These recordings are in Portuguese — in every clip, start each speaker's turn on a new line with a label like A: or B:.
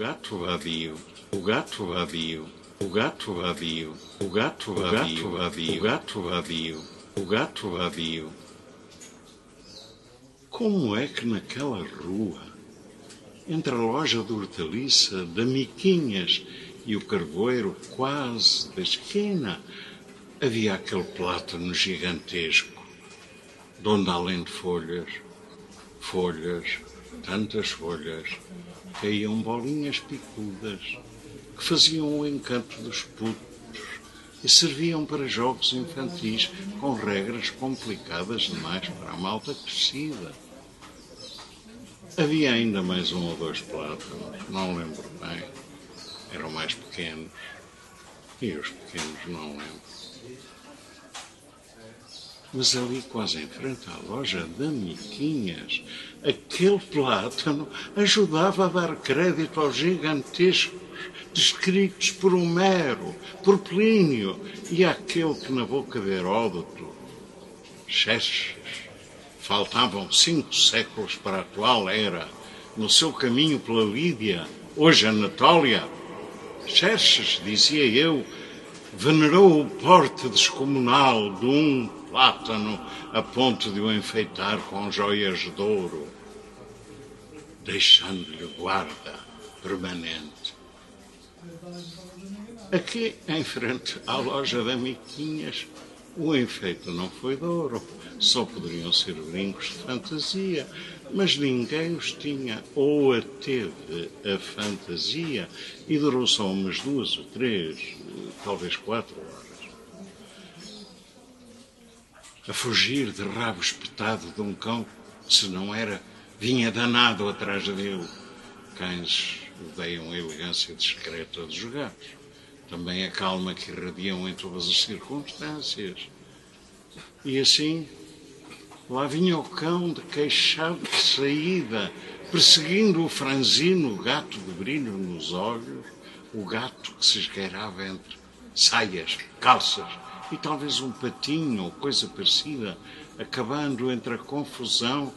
A: gato vadio, o gato vadio, o gato vadio, o gato vadio, o gato vadio, o gato vadio. Como é que naquela rua, entre a loja de hortaliça, da Miquinhas e o carvoeiro quase da esquina, havia aquele plátano gigantesco, de onde além de folhas, folhas, tantas folhas, caíam bolinhas picudas que faziam o encanto dos putos e serviam para jogos infantis com regras complicadas demais para a malta crescida. Havia ainda mais um ou dois plátanos, não lembro bem. Eram mais pequenos. E os pequenos não lembro. Mas ali, quase em frente à loja da Miquinhas, aquele plátano ajudava a dar crédito aos gigantescos descritos por Homero, por Plínio e àquele que na boca de Heródoto, Xerxes, faltavam cinco séculos para a atual era, no seu caminho pela Lídia, hoje Anatólia, Xerxes, dizia eu, venerou o porte descomunal de um plátano a ponto de o enfeitar com joias de ouro, deixando-lhe guarda permanente. Aqui, em frente à loja da Miquinhas, o enfeite não foi de ouro, só poderiam ser brincos de fantasia, mas ninguém os tinha ou a teve a fantasia e durou só umas duas ou três, talvez quatro horas a fugir de rabo espetado de um cão, se não era, vinha danado atrás dele. Cães odeiam a elegância discreta dos gatos, também a calma que irradiam em todas as circunstâncias. E assim, lá vinha o cão de queixado de saída, perseguindo o franzino, gato de brilho nos olhos, o gato que se esgueirava entre saias, calças, e talvez um patinho ou coisa parecida, acabando entre a confusão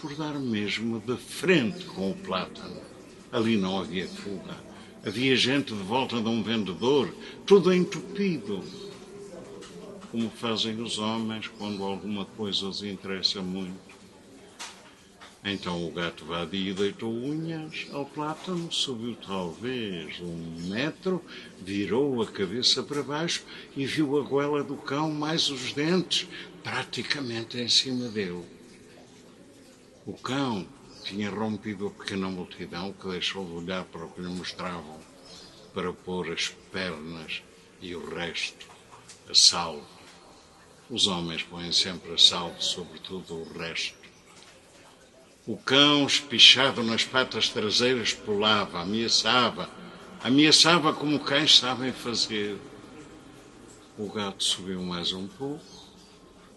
A: por dar mesmo de frente com o plátano. Ali não havia fuga. Havia gente de volta de um vendedor, tudo entupido. Como fazem os homens quando alguma coisa os interessa muito. Então o gato vadio deitou unhas ao plátano, subiu talvez um metro, virou a cabeça para baixo e viu a goela do cão mais os dentes praticamente em cima dele. O cão tinha rompido a pequena multidão que deixou de olhar para o que lhe mostravam para pôr as pernas e o resto a salvo. Os homens põem sempre a salvo, sobretudo o resto. O cão, espichado nas patas traseiras, pulava, ameaçava, ameaçava como cães sabem fazer. O gato subiu mais um pouco,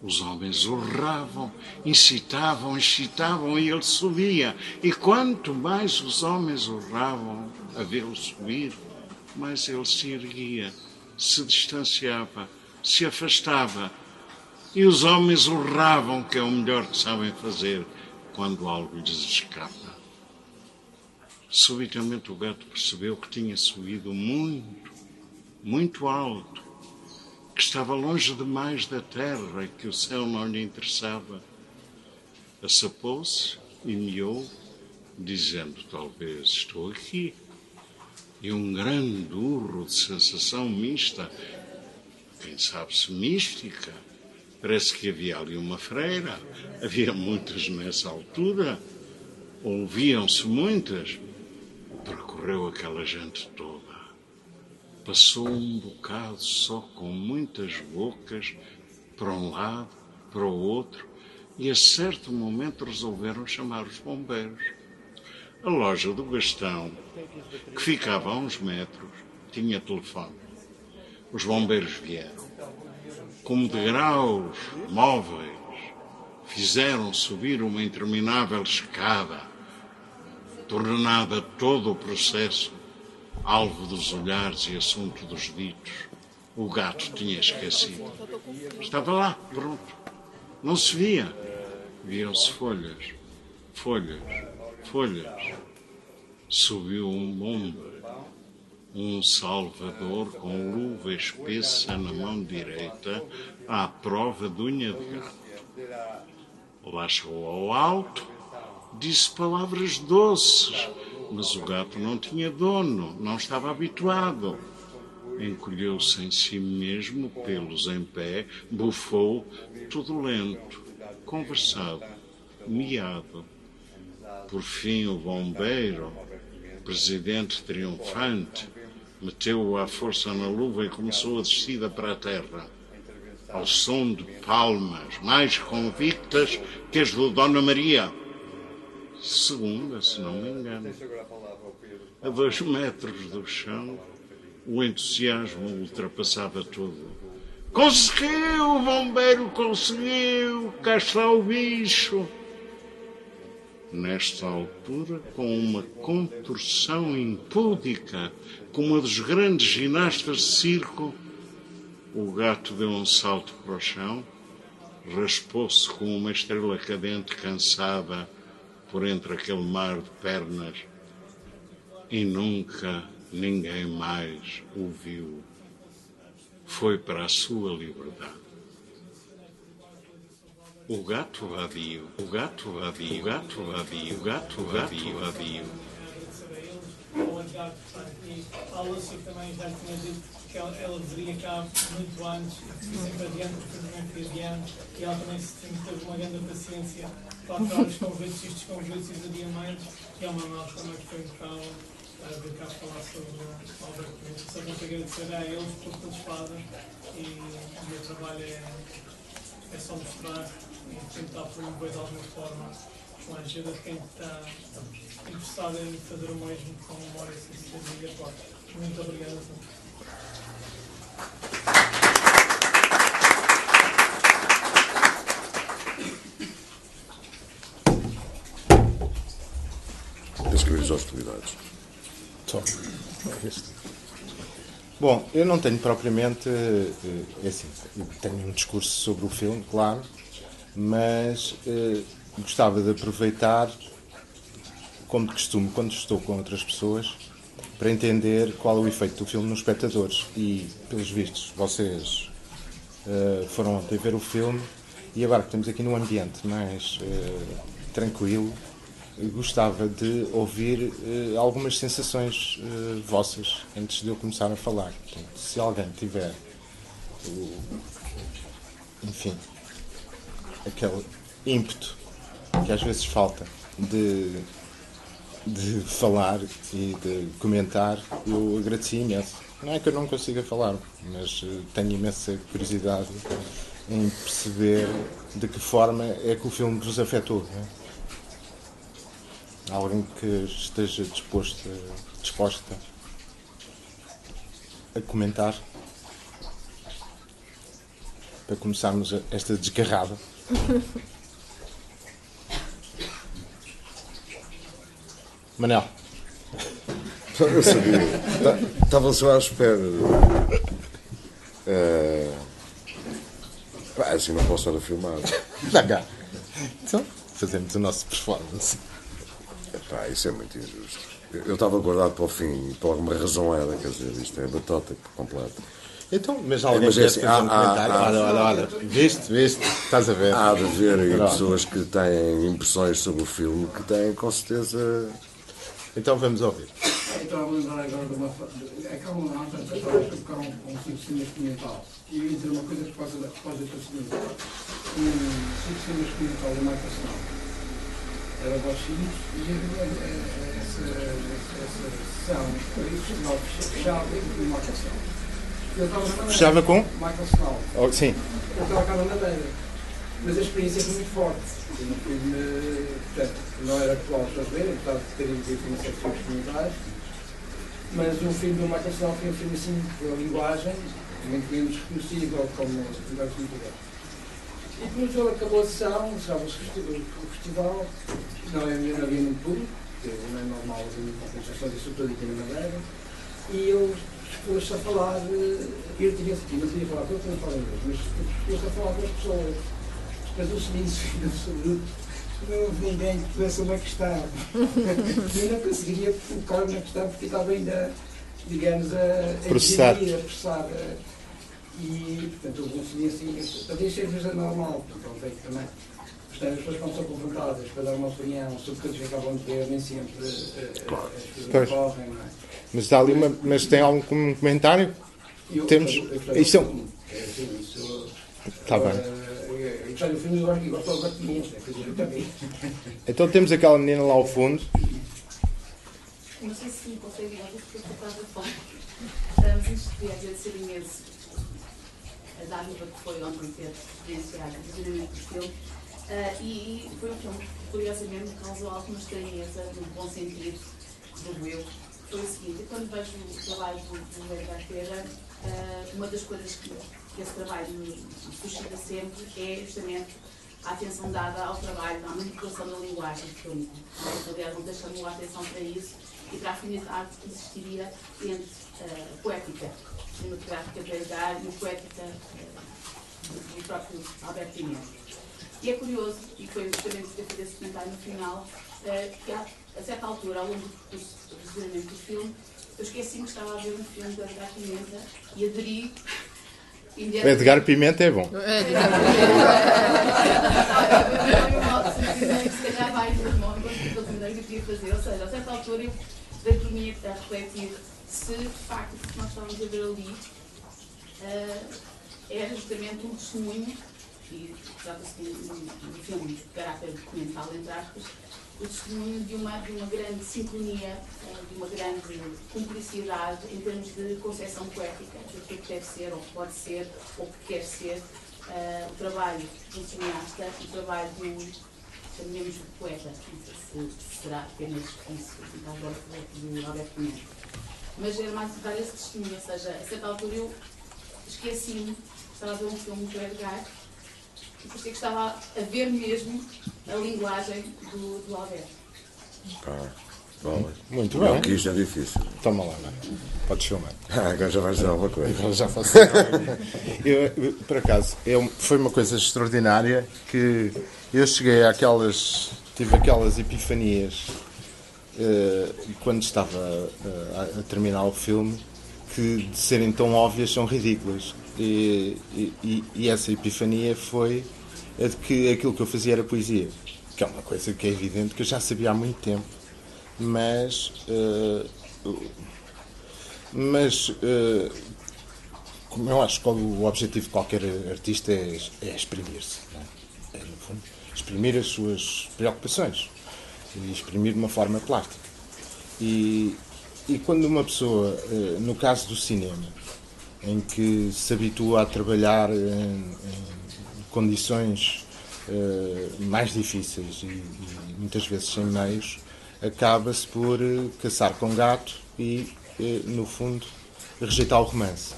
A: os homens urravam, incitavam, excitavam e ele subia. E quanto mais os homens urravam a vê-lo subir, mais ele se erguia, se distanciava, se afastava. E os homens urravam, que é o melhor que sabem fazer quando algo lhes escapa. Subitamente o gato percebeu que tinha subido muito, muito alto, que estava longe demais da terra e que o céu não lhe interessava. Assapou-se e miou, dizendo: Talvez estou aqui. E um grande urro de sensação mista, quem sabe se mística, Parece que havia ali uma freira, havia muitas nessa altura, ouviam-se muitas. Percorreu aquela gente toda. Passou um bocado só com muitas bocas para um lado, para o outro, e a certo momento resolveram chamar os bombeiros. A loja do Gastão, que ficava a uns metros, tinha telefone. Os bombeiros vieram como degraus móveis, fizeram subir uma interminável escada, tornada todo o processo alvo dos olhares e assunto dos ditos. O gato tinha esquecido. Estava lá, pronto. Não se via. Viam-se folhas, folhas, folhas. subiu um bombeiro, um salvador com luva espessa na mão direita, à prova de unha de gato. Lá chegou ao alto, disse palavras doces, mas o gato não tinha dono, não estava habituado. Encolheu-se em si mesmo, pelos em pé, bufou, tudo lento, conversado, miado. Por fim, o bombeiro, presidente triunfante, meteu-o à força na luva e começou a descida para a terra, ao som de palmas mais convictas que as de Dona Maria. Segunda, se não me engano. A dois metros do chão, o entusiasmo ultrapassava tudo. Conseguiu, bombeiro conseguiu, cá está o bicho. Nesta altura, com uma contorção impúdica, como a dos grandes ginastas de circo, o gato deu um salto para o chão, raspou-se com uma estrela cadente cansada por entre aquele mar de pernas e nunca ninguém mais o viu. Foi para a sua liberdade. O gato vadio, o gato vadio, o gato vadio, o gato vadio, vadio.
B: Portanto, e a Lúcia também já tinha dito que ela, ela deveria cá muito antes sempre adiante, porque fui adiante, e ela também se- teve uma grande paciência para aturar os convites, estes convites e os adiamentos, e ao Manuel também que foi a vir cá falar sobre a obra que só tenho que agradecer a eles por tudo fazem e o meu trabalho é, é só mostrar e tentar promover de alguma forma a ajuda de quem está interessado em fazer o mesmo com memória e atual. Muito obrigado a todos.
C: Tens que ver as hostilidades.
D: Só. Bom, eu não tenho propriamente. eh, É assim, tenho um discurso sobre o filme, claro, mas eh, gostava de aproveitar, como de costume, quando estou com outras pessoas, para entender qual é o efeito do filme nos espectadores. E, pelos vistos, vocês eh, foram ontem ver o filme e agora que estamos aqui num ambiente mais eh, tranquilo, gostava de ouvir eh, algumas sensações vossas antes de eu começar a falar. Portanto, se alguém tiver, enfim, aquele ímpeto que às vezes falta de, de falar e de comentar, eu agradeci imenso. Não é que eu não consiga falar, mas eh, tenho imensa curiosidade em perceber de que forma é que o filme vos afetou. é? Alguém que esteja disposto, disposta a comentar para começarmos esta desgarrada. Manel,
C: Eu sabia. Ta- Estava só à espera. É... pá, assim não posso estar a filmar.
D: dá cá. Então, fazemos o nosso performance.
C: Pá, isso é muito injusto. Eu estava guardado para o fim, por alguma razão era, quer dizer, isto é batota por completo.
D: Então, mas alguém
C: Mas é assim,
D: um
C: há- há-
D: comentário?
C: há-
D: olha, olha, olha. Viste, viste? Estás a ver?
C: Há de aí
D: Pronto.
C: pessoas que têm impressões sobre o filme que têm com certeza.
D: Então vamos ouvir.
E: Eu estava a lembrar agora de uma. de- É que há uma tantas histórias que ficaram com um cinco cinema experimental. E eu ia dizer uma coisa por causa da por causa do seguinte: um cinema experimental da marca Sinal. Era o Bochinhos e havia essa, sessão foi festival fechado de marca Sinal. Eu estava na Madeira.
D: Fechava com?
E: Michael Sinal.
D: Oh, sim.
E: Eu estava cá na Madeira. Mas a experiência foi muito forte. Eu não fui, portanto, não era atual ver, apesar de terem uma série de filmes experimentais. Mas o filme do Michael Sinal foi um filme assim, pela linguagem, muito menos reconhecível como o Melhor Filme do. E depois ele acabou a sessão, estava-se o festival, não havia, não havia muito público, porque não é normal uma compensação disso tudo aqui na Madeira, e ele expôs-se a falar, eh, eu tinha aqui, não falar com ele, não falar inglês, mas expôs-se a falar com as pessoas. Mas o seguinte, absoluto, não houve ninguém que pudesse uma questão. eu não conseguiria colocar uma questão porque estava ainda, digamos, a, a
D: Processar.
E: digerir, a processar. eh, E, portanto, houve um silêncio. Talvez seja normal, porque é também. Portanto, as pessoas quando são confrontadas para dar uma opinião sobre coisas que acabam de ter, nem sempre eh, as coisas
D: Pois.
E: ocorrem, não é?
D: Mas, há ali uma, mas tem algum com- comentário?
E: Eu-
D: Temos-
E: eu- eu
D: é
E: do
D: um-
E: filme. É, sim, isso-
D: Está bem.
E: Gostei do filme e gosto- gosto dizer, eu também.
D: Então temos aquela menina lá ao fundo.
F: Não sei se me conseguem ouvir porque eu estava fora. Ah, Mas isto queria agradecer imenso a dádiva que foi ontem ter experienciado o visionamento do filme. Ah, e, foi um filme que, curiosamente, causou alguma estranheza, no bom sentido, do eu. Foi o seguinte, quando vejo o trabalho do, do Edgar Ferreira, ah, uma das coisas que, que esse trabalho me suscita sempre é justamente a atenção dada ao trabalho, à manipulação da linguagem fílmica. Aliás, ontem chamou a atenção para isso e para a afinidade que existiria entre a poética cinematográfica de Edgar e a poética eh, do, próprio Alberto Pimenta. E é curioso, e foi justamente por ter feito esse comentário no final, eh, que a, a certa altura, ao longo do percurso do filme, eu esqueci-me que estava a ver um filme do Edgar Pimenta e aderi imediatamente.
D: Edgar Pimenta é bom.
F: se calhar vai de mão com aquilo que eu queria fazer. Ou seja, a certa altura eu dei por mim a refletir se de facto o que nós estávamos a ver ali eh, era justamente um testemunho, e trata-se de um, um filme de caráter documental, entre aspas, o testemunho de uma, de uma grande sincronia, eh, de uma grande cumplicidade em termos de concepção poética, daquilo que deve ser, ou que pode ser, ou que quer ser eh, o trabalho do cineasta o trabalho do, chamemos de poeta. Não sei se será apenas isso, do do Alberto Pimenta. Mas era mais dar esse testemunho, ou seja, a certa altura eu esqueci-me, estava a ver um filme do Edgar e parecia que estava a ver mesmo a linguagem do, do Alberto.
C: Pá, bolas.
D: Muito
C: Não,
D: bem.
C: que isto é difícil.
D: Toma lá, vai. Podes filmar.
C: Ah, agora já vais dizer alguma coisa.
D: Eu já faço. eu, eu, por acaso, eu, foi uma coisa extraordinária que eu cheguei àquelas. tive aquelas epifanias eh, quando estava a, a terminar o filme que de serem tão óbvias são ridículas. E, e- e- essa epifania foi a de que aquilo que eu fazia era poesia, que é uma coisa que é evidente que eu já sabia há muito tempo, mas. eh, mas eh, como eu acho que o objetivo de qualquer artista é, é exprimir-se. É? É, fundo, exprimir as suas preocupações e exprimir de uma forma plástica. E, e quando uma pessoa, eh, no caso do cinema, em que se habitua a trabalhar em, em condições eh, mais difíceis e, e muitas vezes sem meios, acaba-se por eh, caçar com gato e, eh, no fundo, rejeitar o romance.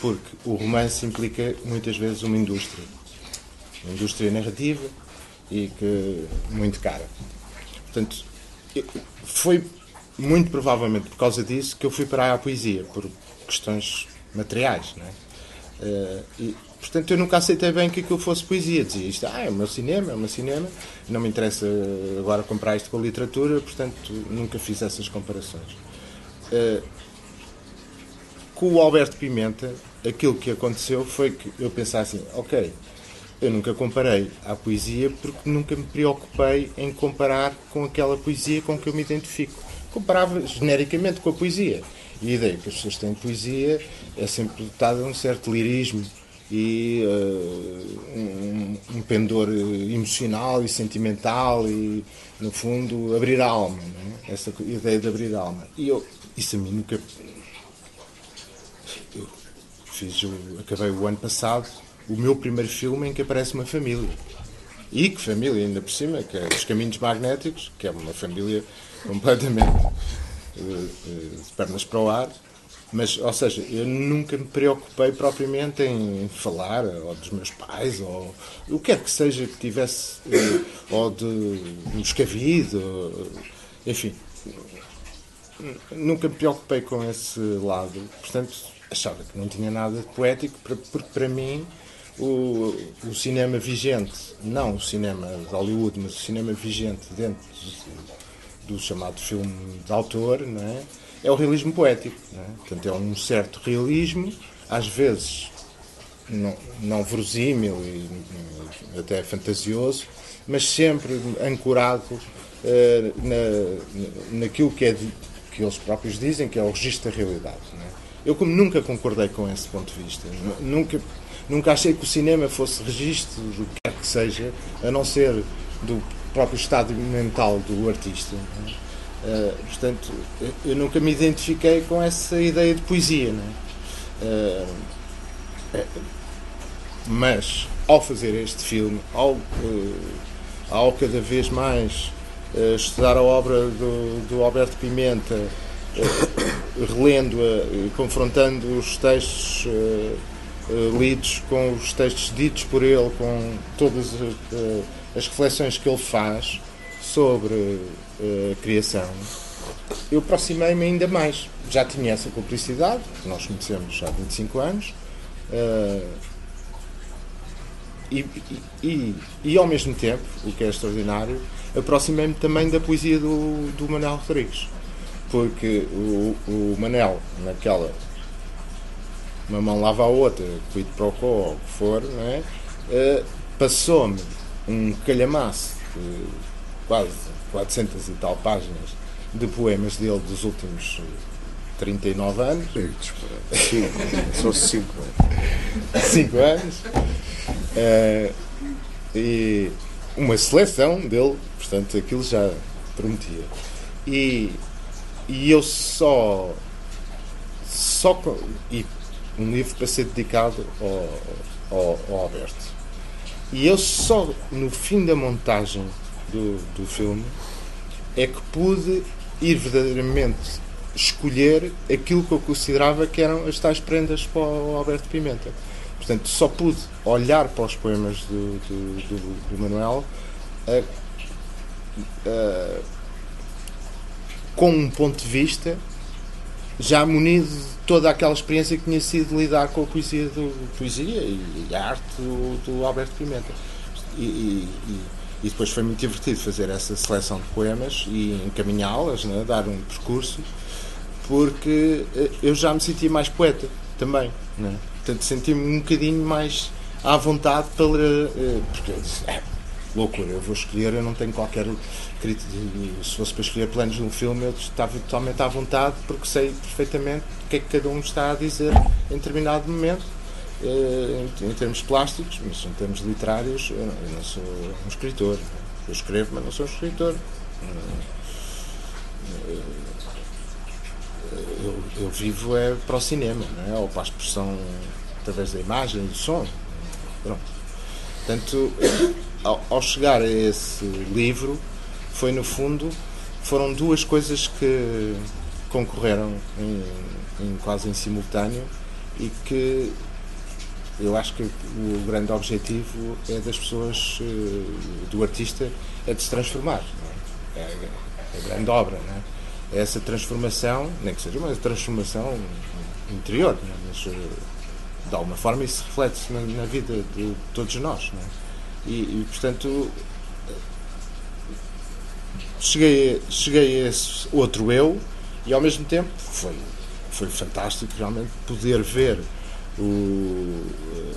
D: Porque o romance implica muitas vezes uma indústria. Uma indústria narrativa e que muito cara. Portanto, foi muito provavelmente por causa disso que eu fui parar à poesia, por questões materiais. Não é? Eh, e, portanto, eu nunca aceitei bem que aquilo fosse poesia. Dizia isto, ah, é o meu cinema, é o meu cinema, não me interessa agora comprar isto com a literatura, portanto, nunca fiz essas comparações. Eh, com o Alberto Pimenta, aquilo que aconteceu foi que eu pensei assim, ok, eu nunca comparei à poesia porque nunca me preocupei em comparar com aquela poesia com que eu me identifico. Comparava genericamente com a poesia. E a ideia que as pessoas têm de poesia é sempre dotada de um certo lirismo e eh, um, um pendor emocional e sentimental e, no fundo, abrir a alma. é? Essa ideia de abrir a alma. E eu, isso a mim nunca eu fiz, o- acabei o ano passado o meu primeiro filme em que aparece uma família. E que família, ainda por cima, que é Os Caminhos Magnéticos, que é uma família completamente eh, eh, de pernas para o ar. Mas, ou seja, eu nunca me preocupei propriamente em falar ou dos meus pais, ou o que quer que seja que tivesse, eh, ou de Moscavide, ou, enfim, nunca me preocupei com esse lado. Portanto, achava que não tinha nada de poético, porque para mim o, o cinema vigente, não o cinema de Hollywood, mas o cinema vigente dentro do, do chamado filme de autor, não é? é o realismo poético. É? Portanto, é um certo realismo, às vezes não, não verosímil e até fantasioso, mas sempre ancorado uh, na, naquilo que, é de, que eles próprios dizem que é o registro da realidade. É? Eu, como nunca concordei com esse ponto de vista, nunca, nunca achei que o cinema fosse registro do que quer que seja, a não ser do próprio estado mental do artista. Uh, portanto, eu nunca me identifiquei com essa ideia de poesia. Uh, mas, ao fazer este filme, ao, ao cada vez mais estudar a obra do, do Alberto Pimenta, relendo-a, confrontando os textos lidos com os textos ditos por ele, com todas as reflexões que ele faz sobre uh, criação, eu aproximei-me ainda mais. Já tinha essa cumplicidade, nós conhecemos há 25 anos, uh, e, e, e, ao mesmo tempo, o que é extraordinário, aproximei-me também da poesia do, do Manel Rodrigues. Porque o, o Manel, naquela uma mão lava a outra, cuide para o co, ou o que for, é? uh, passou-me um calhamaço de quase 400 e tal páginas de poemas dele dos últimos 39 anos.
C: São 5
D: anos. 5 anos. Uh, e uma seleção dele, portanto, aquilo já prometia. E, e eu só. só e um livro para ser dedicado ao, ao, ao Alberto. E eu só no fim da montagem do, do filme é que pude ir verdadeiramente escolher aquilo que eu considerava que eram as tais prendas para o Alberto Pimenta. Portanto, só pude olhar para os poemas do, do, do, do Manuel uh, uh, com um ponto de vista já munido de toda aquela experiência que tinha sido lidar com a poesia, do, poesia e, a arte do, do Alberto Pimenta. E, e, e depois foi muito divertido fazer essa seleção de poemas e encaminhá-las, né, dar um percurso, porque eh, eu já me sentia mais poeta também. Né? Portanto, senti-me um bocadinho mais à vontade para. Eh, porque é, loucura, eu vou escolher, eu não tenho qualquer. Se fosse para escolher planos de um filme, eu estava totalmente à vontade, porque sei perfeitamente o que é que cada um está a dizer em determinado momento eh, em, termos plásticos, mas em termos literários, eu não, sou um escritor. Eu escrevo, mas não sou um escritor. Eh, eu, eu vivo é para o cinema, não é? ou para a expressão através da imagem do som. Pronto. Portanto, ao, chegar a esse livro, foi no fundo, foram duas coisas que concorreram em, em quase em simultâneo e que eu acho que o grande objetivo é das pessoas, eh, do artista, é de se transformar. É? é? a grande obra, é? é? essa transformação, nem que seja uma transformação interior, é? mas eh, de alguma forma isso reflete-se na, na, vida de todos nós. E, e, portanto, cheguei, cheguei a esse outro eu e ao mesmo tempo foi, foi fantástico realmente poder ver o,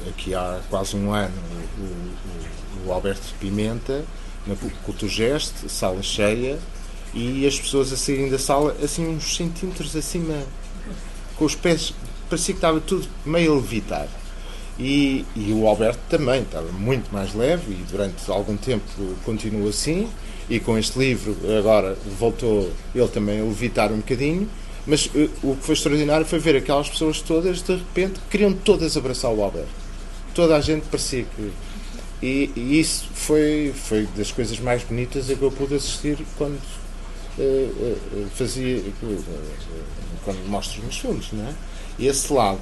D: aqui há quase um ano o, o, o Alberto Pimenta na Culturgest, sala cheia e as pessoas a saírem da sala assim uns centímetros acima com os pés parecia que estava tudo meio a levitar e, e o Alberto também estava muito mais leve e durante algum tempo continuou assim e com este livro agora voltou ele também a levitar um bocadinho mas uh, o que foi extraordinário foi ver aquelas pessoas todas, de repente, queriam todas abraçar o Alberto. Toda a gente parecia que. E, e isso foi, foi das coisas mais bonitas a que eu pude assistir quando uh, uh, fazia. quando mostro os meus filmes, não é? E esse lado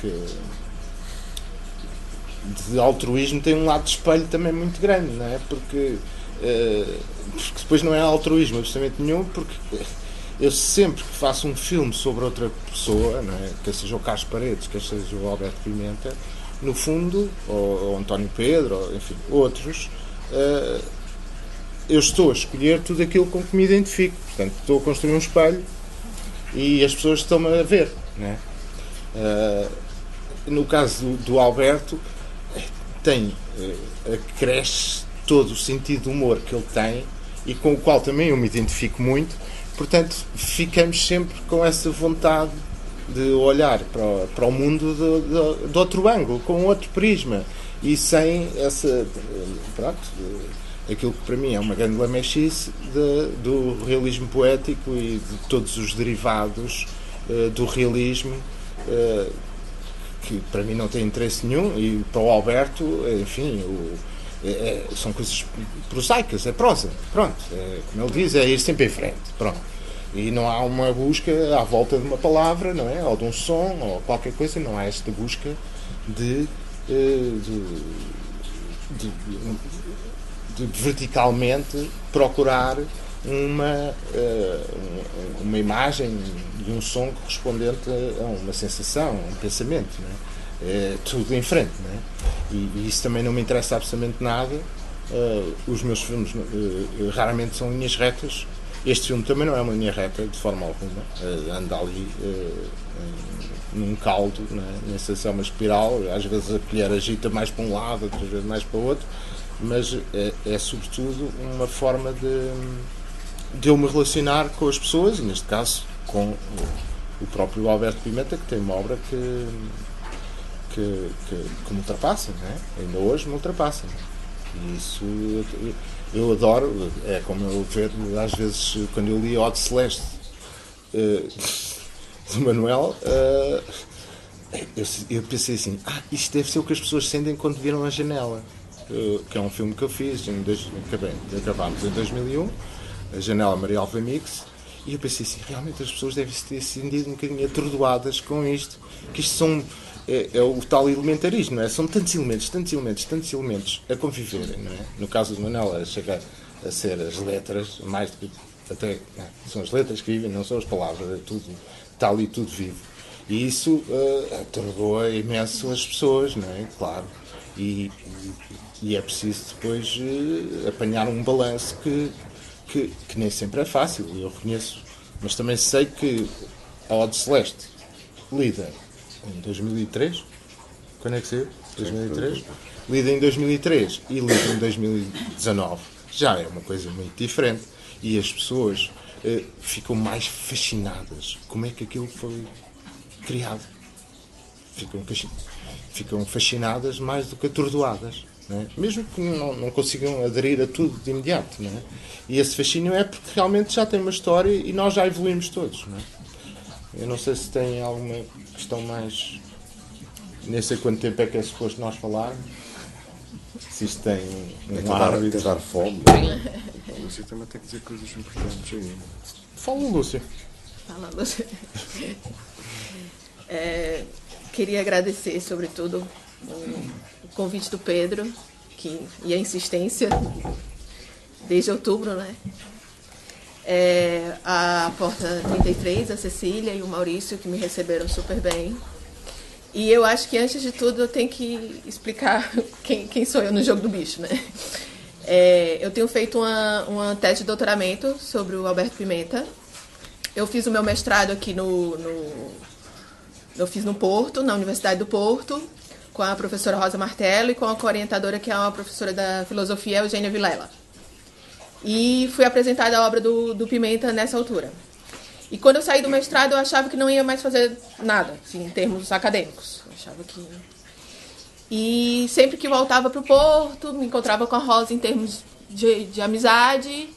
D: que de altruísmo tem um lado de espelho também muito grande, não é? Porque, porque depois não é altruísmo absolutamente nenhum, porque eu sempre que faço um filme sobre outra pessoa, não é? quer seja o Carlos Paredes, quer seja o Alberto Pimenta, no fundo, ou, ou António Pedro, ou, enfim, outros, uh, eu estou a escolher tudo aquilo com que me identifico. Portanto, estou a construir um espelho e as pessoas estão-me a ver. Né? Uh, no caso do, do Alberto, tem, uh, cresce todo o sentido do humor que ele tem e com o qual também eu me identifico muito. Portanto, ficamos sempre com essa vontade de olhar para, para o mundo de, de, de outro ângulo, com outro prisma e sem essa. Pronto, aquilo que para mim é uma grande lamechice do realismo poético e de todos os derivados uh, do realismo. Uh, que para mim não tem interesse nenhum e para o Alberto, enfim, o, é, é, são coisas prosaicas, é prosa, pronto, é, como ele diz, é ir sempre em frente, pronto. E não há uma busca à volta de uma palavra, não é? Ou de um som, ou qualquer coisa, não há esta busca de, eh, de, de, de verticalmente procurar uma, eh, uma imagem de um som correspondente a uma sensação, a um pensamento. É? é tudo em frente. É? e, e, isso também não me interessa absolutamente nada. Uh, os meus filmes raramente são linhas retas. Este filme também não é uma linha reta, de forma alguma. Uh, anda ali num caldo, é? nem é uma espiral. Às vezes a colher agita mais para um lado, outras vezes mais para o outro. Mas é, é sobretudo uma forma de, de eu me relacionar com as pessoas, e neste caso com o próprio Alberto Pimenta, que tem uma obra que que, que, que me ultrapassam, né? ainda hoje me ultrapassam. E isso eu, eu, adoro, é como eu ver às vezes quando eu li Ode Celeste uh, do Manuel, uh, eu, eu, pensei assim, ah, isto deve ser o que as pessoas sentem quando viram a janela. Uh, que é um filme que eu fiz, em dois, acabei, acabámos em 2001, a janela Maria Alva Mix, e eu pensei assim, realmente as pessoas devem se ter sentido um bocadinho atordoadas com isto, que isto são é, é, o tal elementarismo, não é? São tantos elementos, tantos elementos, tantos elementos a conviverem, não é? No caso do Manuel, chega a ser as letras, mais do que até é? são as letras que vivem, não são as palavras, é tudo, está ali tudo vivo. E isso uh, atordoa imenso as pessoas, não é? Claro. E, e, e é preciso depois uh, apanhar um balanço que, que, que, nem sempre é fácil, eu reconheço. Mas também sei que a Ode Celeste lida em 2003. Quando é que saiu? 2003. Lida em 2003 e lida em 2019. Já é uma coisa muito diferente. E as pessoas uh, ficam mais fascinadas. Como é que aquilo foi criado? Ficam, ficam fascinadas mais do que atordoadas. É? Mesmo que não, não, consigam aderir a tudo de imediato. É? E esse fascínio é porque realmente já tem uma história e nós já evoluímos todos. Não é? Eu não sei se tem alguma questão mais. Nem sei quanto tempo é que é suposto nós falarmos. Se isto tem um,
C: um ar. Dar, dar fome.
D: O Lúcio também tem que dizer coisas importantes aí. Fala, Lúcia.
G: Fala, Lúcia. É, queria agradecer, sobretudo, o convite do Pedro que, e a insistência desde outubro, né? é, a Porta 33, a Cecília e o Maurício, que me receberam super bem. E eu acho que, antes de tudo, eu tenho que explicar quem, quem sou eu no jogo do bicho, né? É, eu tenho feito uma, uma tese de doutoramento sobre o Alberto Pimenta. Eu fiz o meu mestrado aqui no, no eu fiz no Porto, na Universidade do Porto, com a professora Rosa Martello e com a orientadora que é uma professora da filosofia, Eugênia Vilela. E fui apresentada a obra do, do Pimenta nessa altura. E quando eu saí do mestrado, eu achava que não ia mais fazer nada, assim, em termos acadêmicos. Eu achava que. E sempre que voltava para o Porto, me encontrava com a Rosa em termos de, de amizade.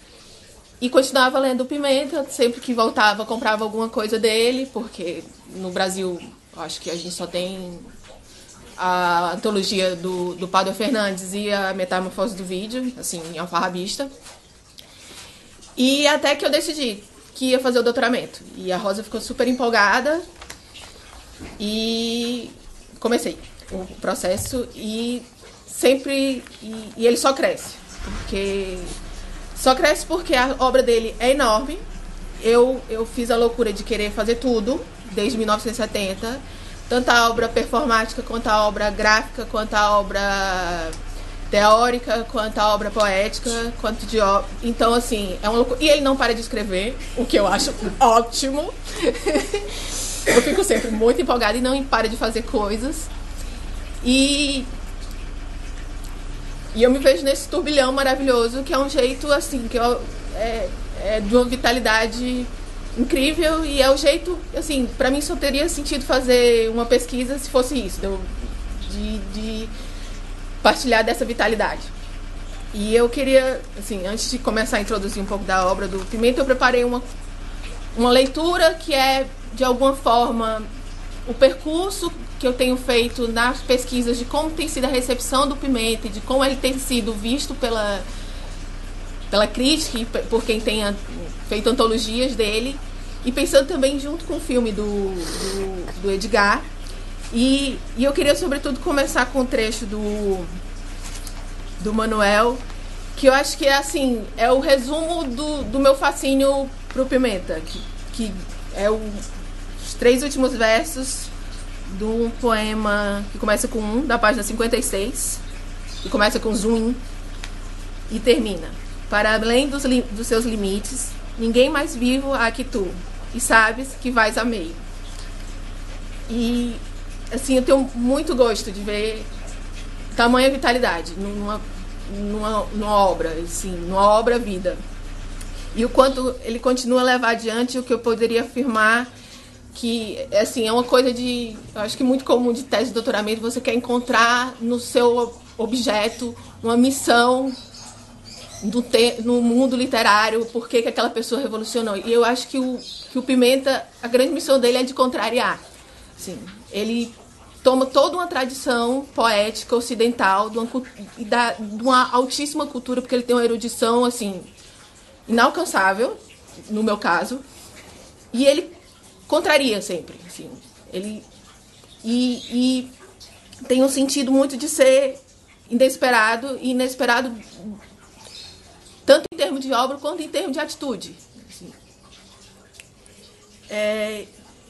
G: E continuava lendo o Pimenta. Sempre que voltava, comprava alguma coisa dele, porque no Brasil, acho que a gente só tem a antologia do, do Padre Fernandes e a Metamorfose do Vídeo, assim, em alfarrabista. E até que eu decidi que ia fazer o doutoramento. E a Rosa ficou super empolgada. E comecei o processo e sempre. E, e ele só cresce. Porque. Só cresce porque a obra dele é enorme. Eu, eu fiz a loucura de querer fazer tudo, desde 1970. Tanto a obra performática, quanto a obra gráfica, quanto a obra teórica, quanto a obra poética, quanto de então assim é um louco... e ele não para de escrever, o que eu acho ótimo. eu fico sempre muito empolgada e não para de fazer coisas e e eu me vejo nesse turbilhão maravilhoso que é um jeito assim que eu, é, é de uma vitalidade incrível e é o jeito, assim, para mim só teria sentido fazer uma pesquisa se fosse isso, de, de partilhar dessa vitalidade. E eu queria, assim, antes de começar a introduzir um pouco da obra do Pimenta, eu preparei uma, uma leitura que é, de alguma forma, o percurso que eu tenho feito nas pesquisas de como tem sido a recepção do Pimenta e de como ele tem sido visto pela, pela crítica e por quem tenha feito antologias dele. E pensando também junto com o filme do, do, do Edgar. E, e eu queria, sobretudo, começar com um trecho do, do Manuel, que eu acho que é assim, é o resumo do, do meu fascínio pro Pimenta, que, que é o, os três últimos versos de um poema que começa com um, da página 56, e começa com zoom e termina. Para além dos, dos seus limites, ninguém mais vivo há que tu, e sabes que vais a meio. E, assim, eu tenho muito gosto de ver tamanha vitalidade numa, numa, numa obra, assim, numa obra-vida. E o quanto ele continua a levar adiante o que eu poderia afirmar que assim é uma coisa de eu acho que muito comum de tese de doutoramento você quer encontrar no seu objeto uma missão do te, no mundo literário, por que, que aquela pessoa revolucionou. E eu acho que o, que o Pimenta, a grande missão dele é de contrariar. Assim, ele toma toda uma tradição poética ocidental, de uma, da, de uma altíssima cultura, porque ele tem uma erudição assim inalcançável, no meu caso, e ele contraria sempre. Assim, ele, e, e tem um sentido muito de ser inesperado e inesperado tanto em termos de obra quanto em termos de atitude. Assim. É,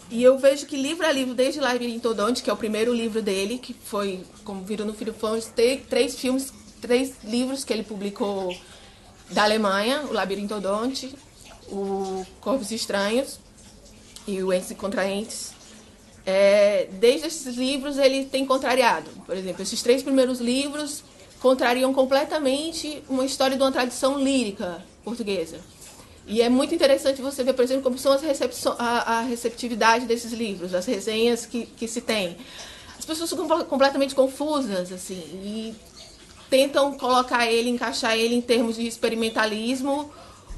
G: e eu vejo que livro a livro, desde Labirinto Odonte, que é o primeiro livro dele, que foi, como viram no Filho tem três filmes, três livros que ele publicou da Alemanha, o Labirinto Odonte, o Corpos Estranhos e o Entes e Contraentes. É, desde esses livros ele tem contrariado. Por exemplo, esses três primeiros livros contrariam completamente uma história de uma tradição lírica portuguesa. E é muito interessante você ver, por exemplo, como são as a, a, receptividade desses livros, as resenhas que, que se tem. As pessoas ficam completamente confusas, assim, e tentam colocar ele, encaixar ele em termos de experimentalismo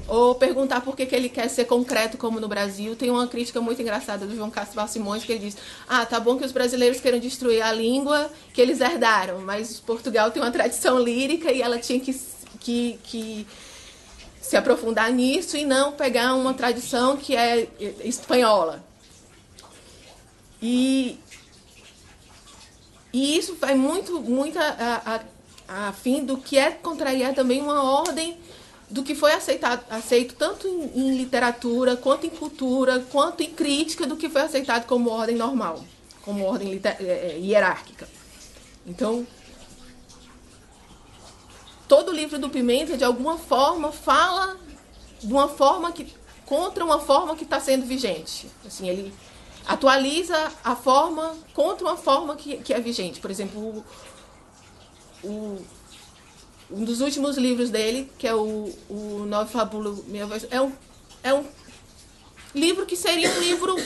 G: ou perguntar por que, que ele quer ser concreto como no Brasil. Tem uma crítica muito engraçada do João Castro Simões que ele diz: Ah, tá bom que os brasileiros queiram destruir a língua que eles herdaram, mas Portugal tem uma tradição lírica e ela tinha que, que, que se aprofundar nisso e não pegar uma tradição que é espanhola. E, e isso vai muito, muito a, a, a fim do que é contrariar também uma ordem do que foi aceitado, aceito tanto em, em, literatura, quanto em cultura, quanto em crítica do que foi aceitado como ordem normal, como ordem é, é, hierárquica. Então, todo livro do Pimenta, de alguma forma, fala de uma forma que contra uma forma que está sendo vigente. Assim, ele atualiza a forma contra uma forma que, que é vigente. Por exemplo, o, o um dos últimos livros dele, que é o, o Nove Fabulo Minha Voz, é um, é um livro que seria um livro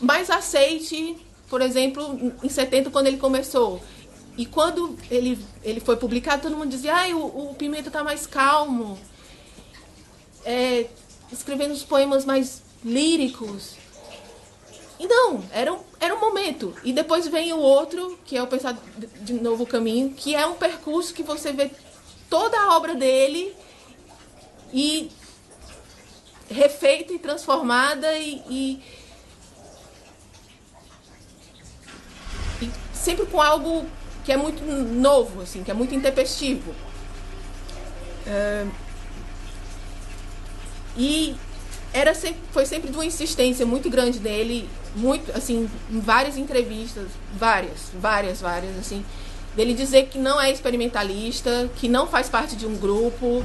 G: mais aceite, por exemplo, em 70, quando ele começou. E quando ele, ele foi publicado, todo mundo dizia, ah, o, o Pimenta está mais calmo, é, escrevendo os poemas mais líricos. E não, era um, era um momento. E depois vem o outro, que é o Pensar de Novo Caminho, que é um percurso que você vê toda a obra dele e refeita e transformada e, e, e, sempre com algo que é muito novo, assim, que é muito intempestivo. Uh, e era sempre, foi sempre de uma insistência muito grande dele, muito assim, em várias entrevistas, várias, várias, várias assim, dele dizer que não é experimentalista, que não faz parte de um grupo,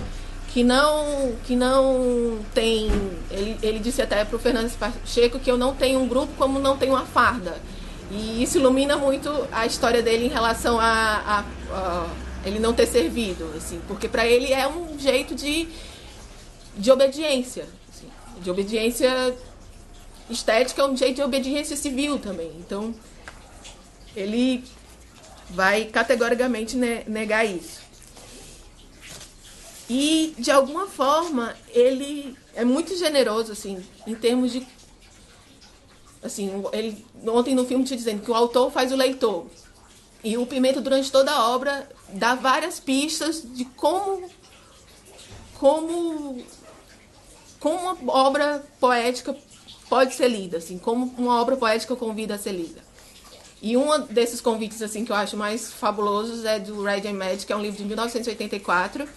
G: que não que não tem, ele, ele disse até para o Fernando Pacheco que eu não tenho um grupo como não tenho uma farda. E isso ilumina muito a história dele em relação a, a, a ele não ter servido, assim, porque para ele é um jeito de, de obediência de obediência estética é um jeito de obediência civil também. Então, ele vai categoricamente negar isso. E, de alguma forma, ele é muito generoso, assim, em termos de. Assim, ele, ontem no filme te dizendo que o autor faz o leitor. E o Pimenta, durante toda a obra, dá várias pistas de como, como como uma obra poética pode ser lida, assim, como uma obra poética convida a ser lida. E um desses convites assim que eu acho mais fabulosos é do Red and Mad, que é um livro de 1984,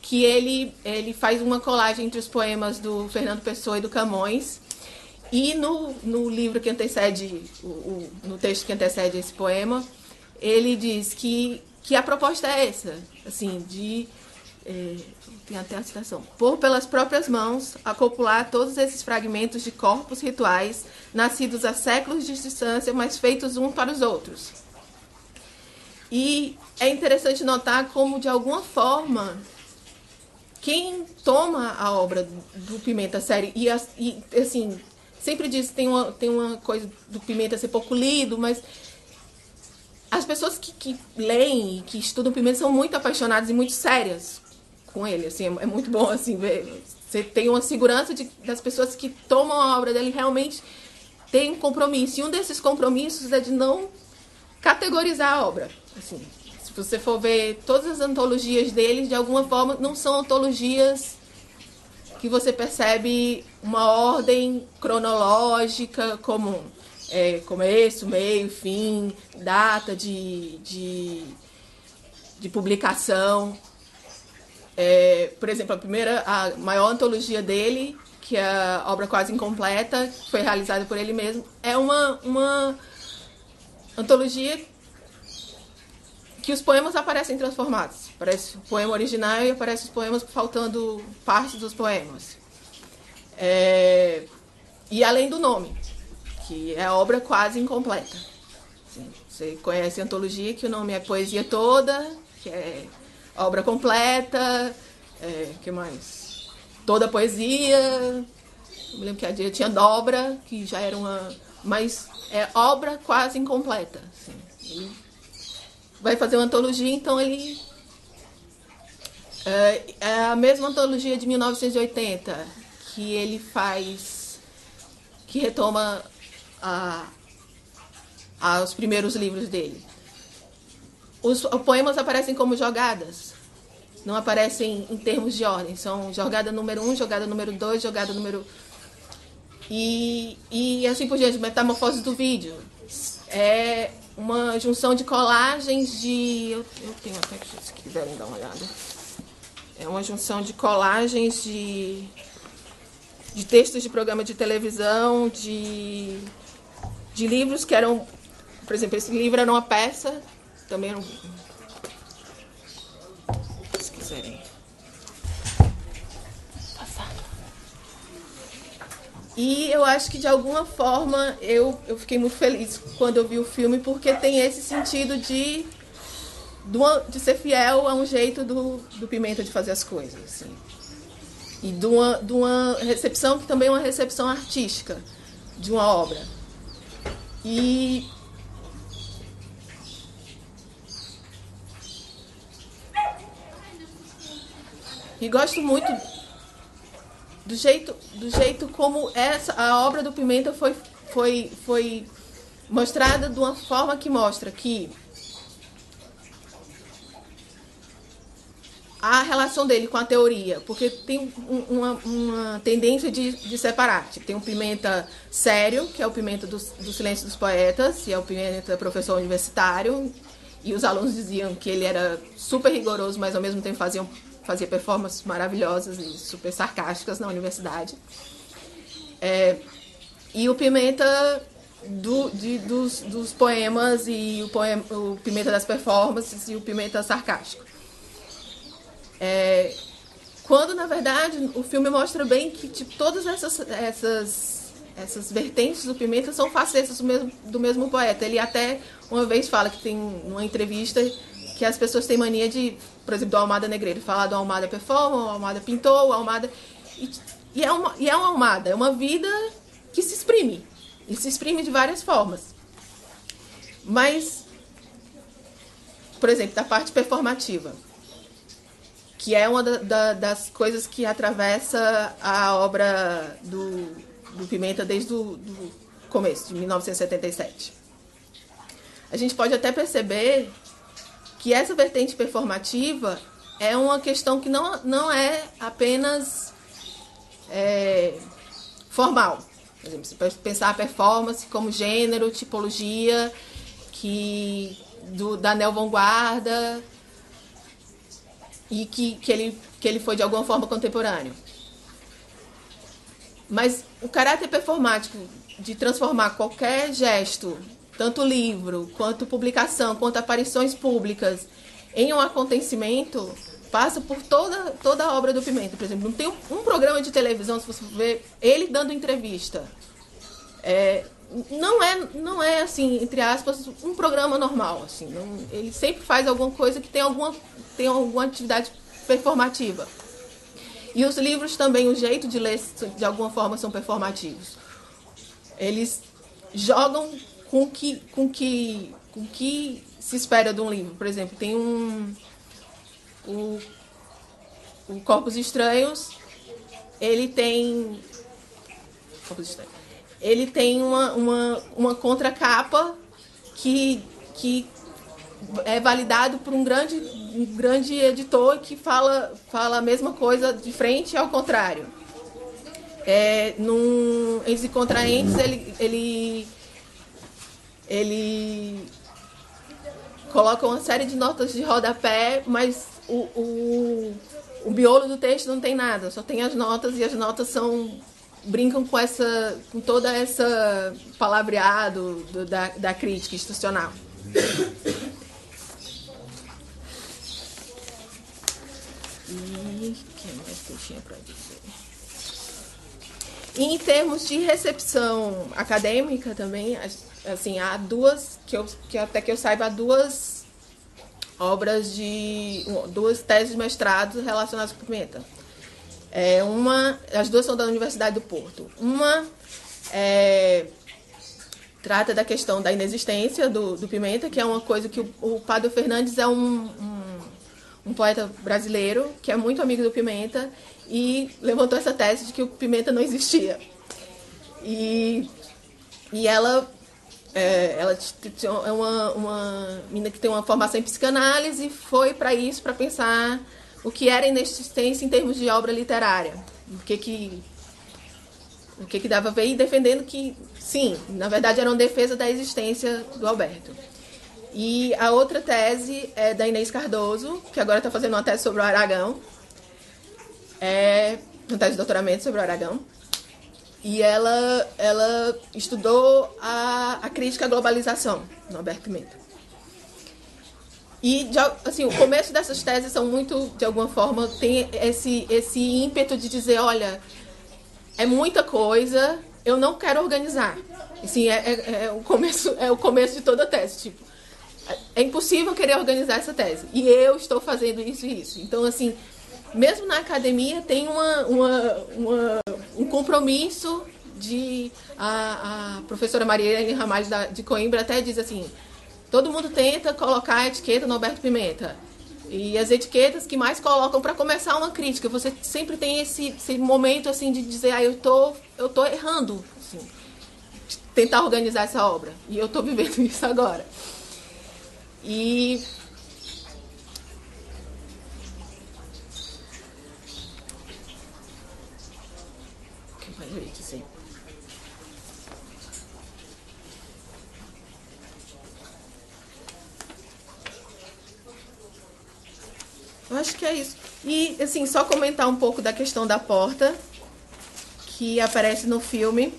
G: que ele ele faz uma colagem entre os poemas do Fernando Pessoa e do Camões. E no, no livro que antecede, o, o, no texto que antecede esse poema, ele diz que, que a proposta é essa, assim, de é, tem até a citação, por pelas próprias mãos acopular todos esses fragmentos de corpos rituais, nascidos há séculos de distância, mas feitos uns para os outros. E é interessante notar como, de alguma forma, quem toma a obra do Pimenta sério, e, e assim, sempre diz, tem uma, tem uma coisa do Pimenta ser pouco lido, mas as pessoas que, que leem e que estudam Pimenta são muito apaixonadas e muito sérias com ele. Assim, é, é muito bom assim ver. Você tem uma segurança de, das pessoas que tomam a obra dele realmente tem compromisso. E um desses compromissos é de não categorizar a obra. Assim, se você for ver todas as antologias dele, de alguma forma, não são antologias que você percebe uma ordem cronológica comum. É, começo, meio, fim, data de, de, de publicação. É, por exemplo, a primeira, a maior antologia dele, que é a obra quase incompleta, foi realizada por ele mesmo, é uma, uma antologia que os poemas aparecem transformados. Aparece o poema original e aparece os poemas faltando parte dos poemas. É, e além do nome, que é a obra quase incompleta. você conhece a antologia, que o nome é Poesia Toda, que é obra completa, é, que mais? Toda a poesia. Eu me lembro que a dia tinha dobra, que já era uma. Mas é obra quase incompleta. Assim. Vai fazer uma antologia, então ele. É, é a mesma antologia de 1980 que ele faz, que retoma a, a, os primeiros livros dele. Os poemas aparecem como jogadas. Não aparecem em termos de ordem. São jogada número um, jogada número dois, jogada número. E, e assim por diante, metamorfose do vídeo. É uma junção de colagens de. Eu, eu tenho até que se quiserem dar uma olhada. É uma junção de colagens de, de textos de programa de televisão, de, de livros que eram. Por exemplo, esse livro era uma peça também não. Se quiserem. Passar. E eu acho que de alguma forma eu, eu fiquei muito feliz quando eu vi o filme, porque tem esse sentido de, de ser fiel a um jeito do, do Pimenta de fazer as coisas. Assim. E de uma, de uma recepção que também é uma recepção artística de uma obra. E E gosto muito do jeito, do jeito como essa a obra do Pimenta foi, foi, foi mostrada de uma forma que mostra que a relação dele com a teoria, porque tem uma, uma tendência de, de separar. Tipo, tem um Pimenta sério, que é o Pimenta do, do Silêncio dos Poetas, e é o Pimenta professor universitário, e os alunos diziam que ele era super rigoroso, mas ao mesmo tempo fazia fazia performances maravilhosas e super sarcásticas na universidade. É, e o Pimenta do, de, dos, dos, poemas e o, poema, o Pimenta das performances e o Pimenta sarcástico. É, quando, na verdade, o filme mostra bem que tipo, todas essas, essas, essas vertentes do Pimenta são facetas do mesmo, do mesmo poeta. Ele até uma vez fala que tem uma entrevista que as pessoas têm mania de, por exemplo, do Almada Negreiro, falar do Almada performa, o Almada pintou, o Almada. E, e, é uma, e é uma Almada, é uma vida que se exprime. E se exprime de várias formas. Mas, por exemplo, da parte performativa, que é uma da, da, das coisas que atravessa a obra do, do Pimenta desde o começo, de 1977. A gente pode até perceber que essa vertente performativa é uma questão que não, não é apenas é, formal. Por exemplo, você pensar a performance como gênero, tipologia, que do, da neo-vanguarda e que, que, ele, que ele foi de alguma forma contemporâneo. Mas o caráter performático de transformar qualquer gesto tanto livro, quanto publicação, quanto aparições públicas em um acontecimento, passa por toda, toda a obra do Pimenta. Por exemplo, não tem um, um programa de televisão, se você ver ele dando entrevista. É, não é, não é assim, entre aspas, um programa normal. Assim, não, ele sempre faz alguma coisa que tem alguma, tem alguma atividade performativa. E os livros também, o jeito de ler, de alguma forma, são performativos. Eles jogam com que, com que, com que se espera de um livro. Por exemplo, tem um o, o Corpos Estranhos, ele tem Corpos Estranhos. Ele tem uma, uma, uma contracapa que, que é validado por um grande, um grande editor que fala, fala a mesma coisa de frente ao contrário. É, num, entre contraentes, ele, ele ele coloca uma série de notas de rodapé, mas o, o, o miolo do texto não tem nada, só tem as notas e as notas são brincam com essa com toda essa palavreado do, da, da crítica institucional. E que mais que eu tinha para dizer? em termos de recepção acadêmica também, assim, há duas, que, eu, que até que eu saiba, há duas obras de. duas teses de mestrado relacionadas com pimenta. É, uma, as duas são da Universidade do Porto. Uma é, trata da questão da inexistência do, do pimenta, que é uma coisa que o, o Padre Fernandes é um, um, um poeta brasileiro que é muito amigo do pimenta e levantou essa tese de que o pimenta não existia. E, e ela é, ela é uma, uma menina que tem uma formação em psicanálise foi para isso, para pensar o que era inexistência em termos de obra literária. O que que, o que, que dava a ver e defendendo que, sim, na verdade era uma defesa da existência do Alberto. E a outra tese é da Inês Cardoso, que agora está fazendo uma tese sobre o Aragão. É uma tese de doutoramento sobre o Aragão. E ela, ela estudou a, a crítica à globalização, no Alberto Pimenta. E, assim, o começo dessas teses são muito, de alguma forma, tem esse, esse ímpeto de dizer, olha, é muita coisa, eu não quero organizar. Assim, é, é, é, o começo, é o começo de toda a tese. Tipo, é impossível querer organizar essa tese. E eu estou fazendo isso e isso. Então, assim, mesmo na academia tem uma, uma, uma um compromisso de a, a professora Maria Ramalho de Coimbra até diz assim todo mundo tenta colocar a etiqueta no Alberto Pimenta. E as etiquetas que mais colocam para começar uma crítica. Você sempre tem esse, esse momento assim de dizer ah eu tô eu tô errando assim, tentar organizar essa obra. E eu tô vivendo isso agora. E Eu acho que é isso. E, assim, só comentar um pouco da questão da porta, que aparece no filme.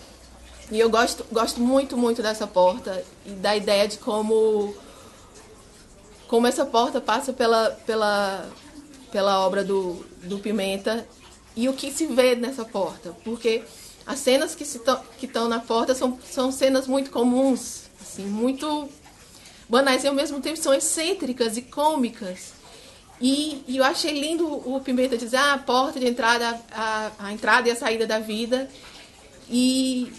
G: E eu gosto, gosto muito, muito dessa porta e da ideia de como, como essa porta passa pela, pela, pela obra do, do Pimenta e o que se vê nessa porta. Porque as cenas que estão na porta são, são cenas muito comuns, assim, muito banais e ao mesmo tempo são excêntricas e cômicas. E, e eu achei lindo o Pimenta dizer ah, a porta de entrada, a, a entrada e a saída da vida. E,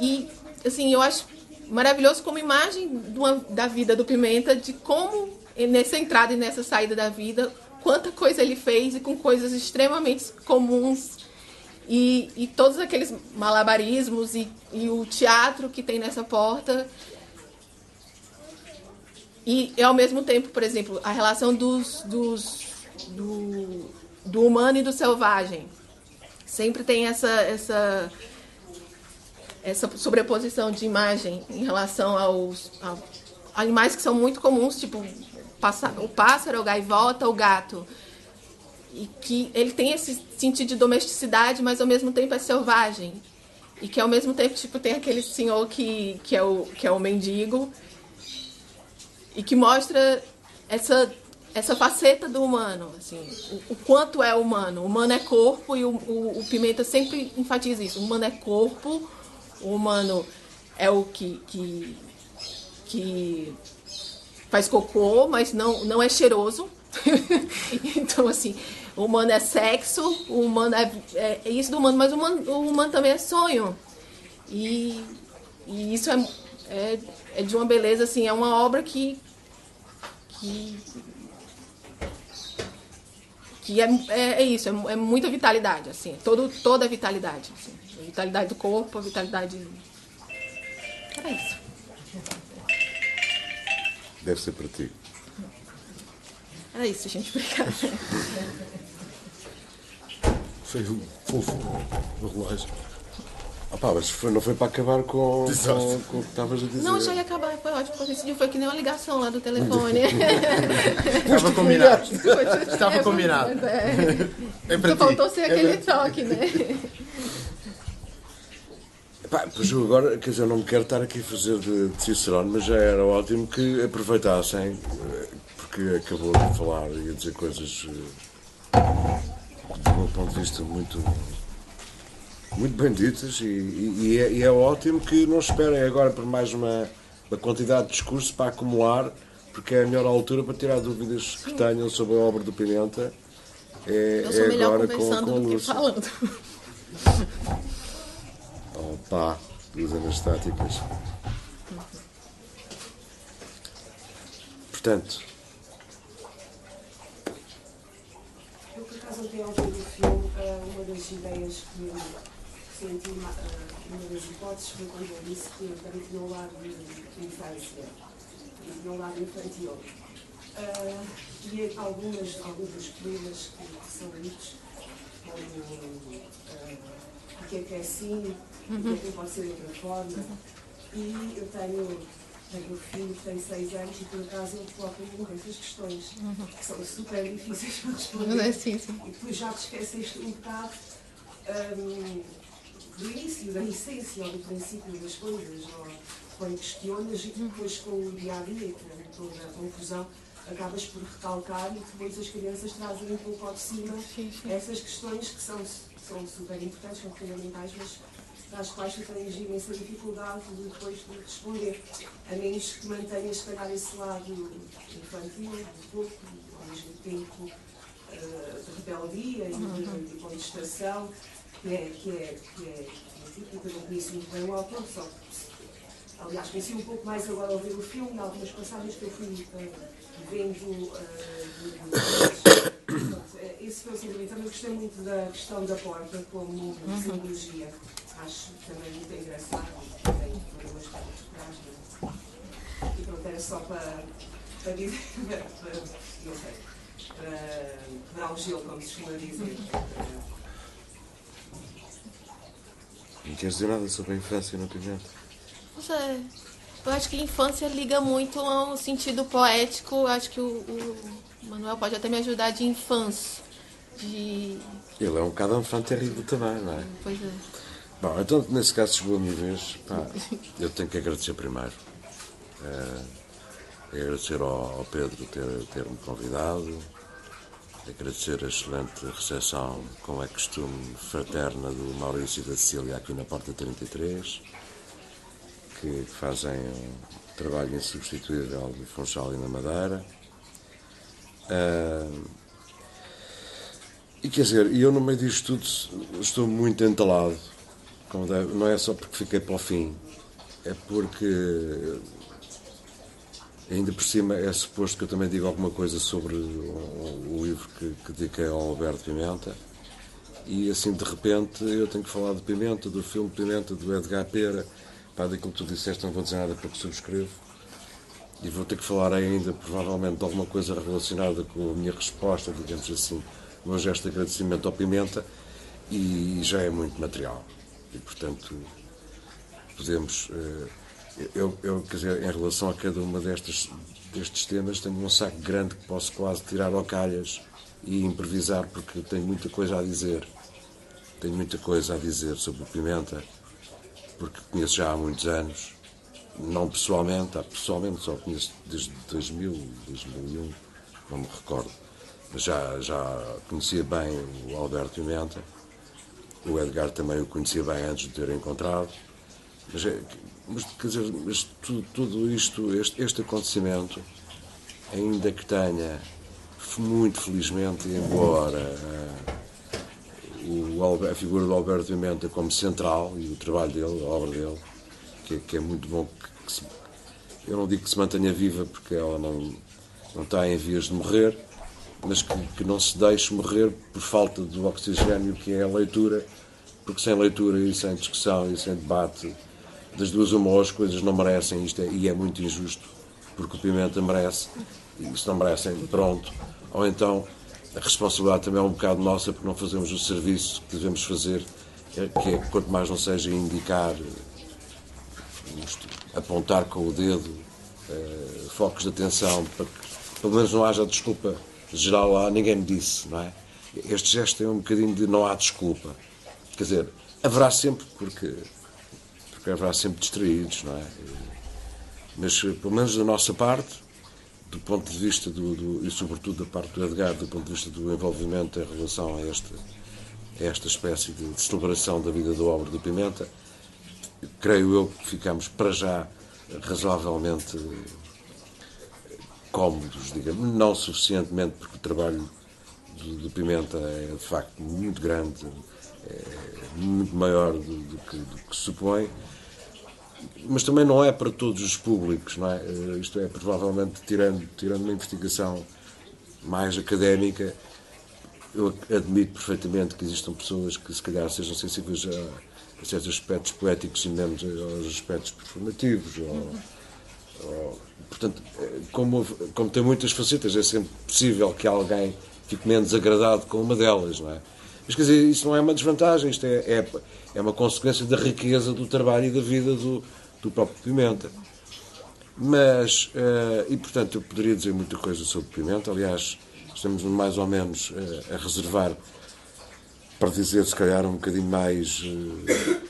G: e assim, eu acho maravilhoso como imagem da vida do Pimenta, de como nessa entrada e nessa saída da vida, quanta coisa ele fez e com coisas extremamente comuns. E, e todos aqueles malabarismos e, e o teatro que tem nessa porta e, e, ao mesmo tempo, por exemplo, a relação dos, dos, do, do humano e do selvagem. Sempre tem essa, essa, essa sobreposição de imagem em relação aos a, animais que são muito comuns, tipo o pássaro, o gaivota, o gato. E que ele tem esse sentido de domesticidade, mas ao mesmo tempo é selvagem. E que ao mesmo tempo tipo, tem aquele senhor que, que, é, o, que é o mendigo e que mostra essa essa faceta do humano, assim, o, o, quanto é humano. O humano é corpo e o, o, o, Pimenta sempre enfatiza isso. O humano é corpo, o humano é o que, que, que faz cocô, mas não, não é cheiroso. então, assim, o humano é sexo, o humano é, é, é isso do humano, mas o humano, o humano também é sonho. E, e isso é, é, é de uma beleza, assim, é uma obra que que que é, é, é isso, é, é, muita vitalidade, assim, todo, toda a vitalidade, assim, a vitalidade do corpo, a vitalidade... Era isso.
C: Deve ser para ti.
G: Era isso, gente, obrigada.
C: Foi fofo o relógio. Ah, pá, mas foi, não foi para acabar com, com, com, o que estavas a dizer.
G: Não, já ia acabar, foi ótimo, porque dia foi que nem uma ligação lá do telefone.
D: Estava combinado. Estava
G: é,
D: combinado.
G: É. É Só faltou ser aquele é toque, né?
C: Pá, pois eu agora, quer dizer, eu não me quero estar aqui a fazer de, de Cicerone, mas já era ótimo que aproveitassem, porque acabou de falar e a dizer coisas, eh, do meu ponto de vista, muito muito bem ditas e, e, é, e, é, ótimo que não esperem agora por mais uma, uma quantidade de discurso para acumular, porque é a melhor altura para tirar dúvidas que tenham sobre a obra do Pimenta. É,
G: Eu sou é melhor agora conversando com, com do que falando.
C: Opa, duas anastáticas. Portanto.
H: Eu, por acaso, ontem ao ver o filme, eh, uma das ideias que senti uma, uma das hipóteses foi quando eu disse que também tinha um lado de infância, tinha um lado infantil. Uh, e algumas, alguns dos poemas que, são lidos, como uh, o que é que é assim, o que é que pode ser de outra forma. E eu tenho, tenho um filho que tem seis anos e por acaso ele coloca-me essas questões, que são super difíceis para responder.
G: Sim, sim.
H: E depois já te esqueceste um bocado. Um, do início, da essência ou do princípio das coisas, ou quando questionas e depois com o dia a dia, com toda a confusão, acabas por recalcar e depois as crianças trazem um pouco ao de cima essas questões que são, são super importantes, são fundamentais, mas às quais tu tens imensa dificuldade de depois de responder, a menos que mantenhas, se calhar, esse lado infantil, de pouco, ao mesmo tempo uh, de rebeldia e de, de contestação que é, que é, que é, eu não conheço muito bem o autor, só aliás conheci um pouco mais agora ao ver o filme, algumas passagens que eu fui uh, vendo uh, esse foi o sentimento. Também gostei muito da questão da porta como uhum. simbologia. Acho também muito engraçado. Tem coisas por trás. E pronto, era só para, para dizer, para, não sei, para quebrar o gelo, como se costuma dizer.
C: Não queres dizer nada sobre a infância no Pimenta?
G: É, eu acho que a infância liga muito ao sentido poético. Acho que o, o Manuel pode até me ajudar de infância. De...
C: Ele é um bocado um fã terrível também, não é?
G: Pois é.
C: Bom, então nesse caso chegou a minha vez. Pá, eu tenho que agradecer primeiro. Eh, agradecer ao, ao Pedro ter, ter-me convidado. Agradecer a excelente recepção, como é costume, fraterna do Maurício e da Cecília aqui na Porta 33, que fazem um trabalho insubstituível de Funchal e na Madeira. Ah, e quer dizer, eu no meio disto tudo estou muito entalado. não é só porque fiquei para o fim, é porque ainda por cima é suposto que eu também diga alguma coisa sobre o, o livro que, que dediquei ao Alberto Pimenta. E assim de repente eu tenho que falar de Pimenta, do filme Pimenta, do Edgar Pera, pá, daquilo que tu disseste, não vou dizer nada porque subscrevo. E vou ter que falar ainda, provavelmente, de alguma coisa relacionada com a minha resposta, digamos assim, o meu gesto de agradecimento ao Pimenta, e já é muito material. E, portanto, podemos. eh, Eu, eu, quer dizer, em relação a cada uma destes, destes temas, tenho um saco grande que posso quase tirar ao calhas e improvisar, porque tenho muita coisa a dizer. Tenho muita coisa a dizer sobre o Pimenta, porque conheço já há muitos anos. Não pessoalmente, pessoalmente só conheço desde 2000, 2001, não me recordo, mas já, já conhecia bem o Alberto Pimenta, o Edgar também o conhecia bem antes de ter encontrado, mas, é- mas, quer dizer, mas tudo, tudo isto, este, este acontecimento, ainda que tenha, muito felizmente, embora ah, o a figura do Alberto Pimenta como central e o trabalho dele, a obra dele, que, que é muito bom que, que se, eu não digo que se mantenha viva porque ela não, não está em vias de morrer, mas que, que não se deixe morrer por falta do oxigênio que é a leitura, porque sem leitura e sem discussão e sem debate das duas uma ou as coisas não merecem isto é- e é muito injusto, porque o Pimenta merece, e se não merecem, pronto. Ou então a responsabilidade também é um bocado nossa porque não fazemos o serviço que devemos fazer, eh, que é quanto mais não seja indicar isto, apontar com o dedo eh, focos de atenção para que pelo menos não haja desculpa geral lá, ninguém me disse, não é? Este gesto é um bocadinho de não há desculpa. Quer dizer, haverá sempre, porque, porque haverá sempre distraídos, não é? Mas pelo menos da nossa parte, do ponto de vista do, do- e sobretudo da parte do Edgar, do ponto de vista do envolvimento em relação a esta, a esta espécie de, celebração da vida da obra do Pimenta, creio eu que ficamos para já razoavelmente cómodos, digamos, não suficientemente porque o trabalho do, do Pimenta é de facto muito grande, é muito maior do, do que, do que se supõe, mas também não é para todos os públicos, não é? Eh, Isto é, provavelmente, tirando, tirando uma investigação mais académica, eu admito perfeitamente que existam pessoas que se calhar sejam sensíveis a, a certos aspectos poéticos e menos aos aspectos performativos. Ou, ou- portanto, eh, como, como tem muitas facetas, é sempre possível que alguém fique menos agradado com uma delas, não é? Mas quer dizer, isso não é uma desvantagem, isto é, é, é uma consequência da riqueza do trabalho e da vida do, do próprio Pimenta. Mas, eh, e portanto, eu poderia dizer muita coisa sobre Pimenta, aliás, estamos mais ou menos eh, a reservar para dizer, se calhar, um bocadinho mais eh,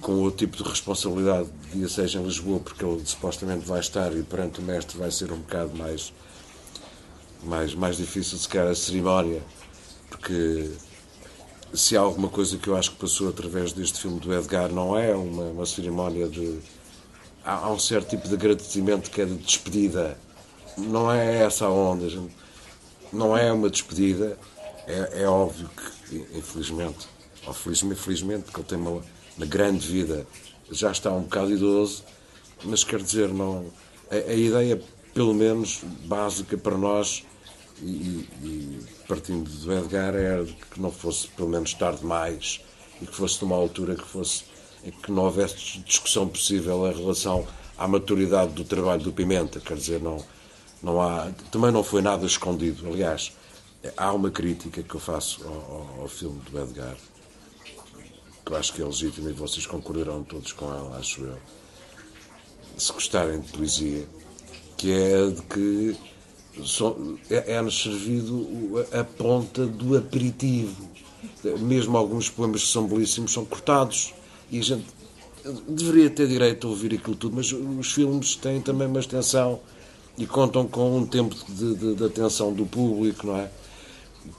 C: com outro tipo de responsabilidade de dia seja em Lisboa, porque ele supostamente vai estar e perante o mestre vai ser um bocado mais, mais, mais difícil, se calhar, a cerimónia, porque se há alguma coisa que eu acho que passou através deste filme do Edgar, não é uma, uma cerimónia de. Há, há um certo tipo de agradecimento que é de despedida. Não é essa a onda. Não é uma despedida. É, é óbvio que, infelizmente, ou felizmente, felizmente, porque ele tem uma, uma grande vida, já está um bocado idoso, mas quer dizer, não. A, a ideia, pelo menos, básica para nós, e, e- partindo do Edgar, era que não fosse pelo menos tarde demais e que fosse numa altura que fosse que não houvesse discussão possível em relação à maturidade do trabalho do Pimenta, quer dizer, não, não há, também não foi nada escondido. Aliás, há uma crítica que eu faço ao, ao- filme do Edgar, que eu acho que é legítima e vocês concordarão todos com ela, acho eu. Se gostarem de poesia, que é de que é-nos servido a ponta do aperitivo. Mesmo alguns poemas que são belíssimos são cortados e a gente deveria ter direito a ouvir aquilo tudo, mas os filmes têm também uma extensão e contam com um tempo de, de, de atenção do público, não é?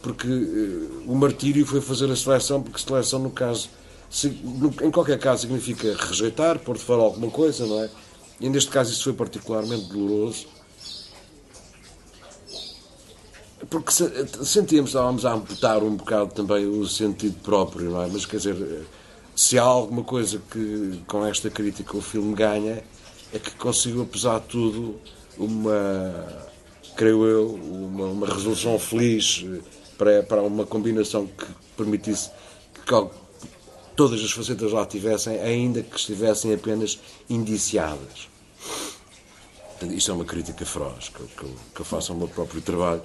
C: Porque uh, o martírio foi fazer a seleção, porque seleção, no caso, se, no, em qualquer caso, significa rejeitar, pôr de fora alguma coisa, não é? E neste caso isso foi particularmente doloroso. Porque sentíamos, estávamos a amputar um bocado também o sentido próprio, não é? Mas quer dizer, se há alguma coisa que com esta crítica o filme ganha, é que conseguiu, apesar de tudo, uma, creio eu, uma, uma resolução feliz para, para uma combinação que permitisse que todas as facetas lá tivessem, ainda que estivessem apenas indiciadas. Isto é uma crítica feroz que, que, eu faço ao meu próprio trabalho.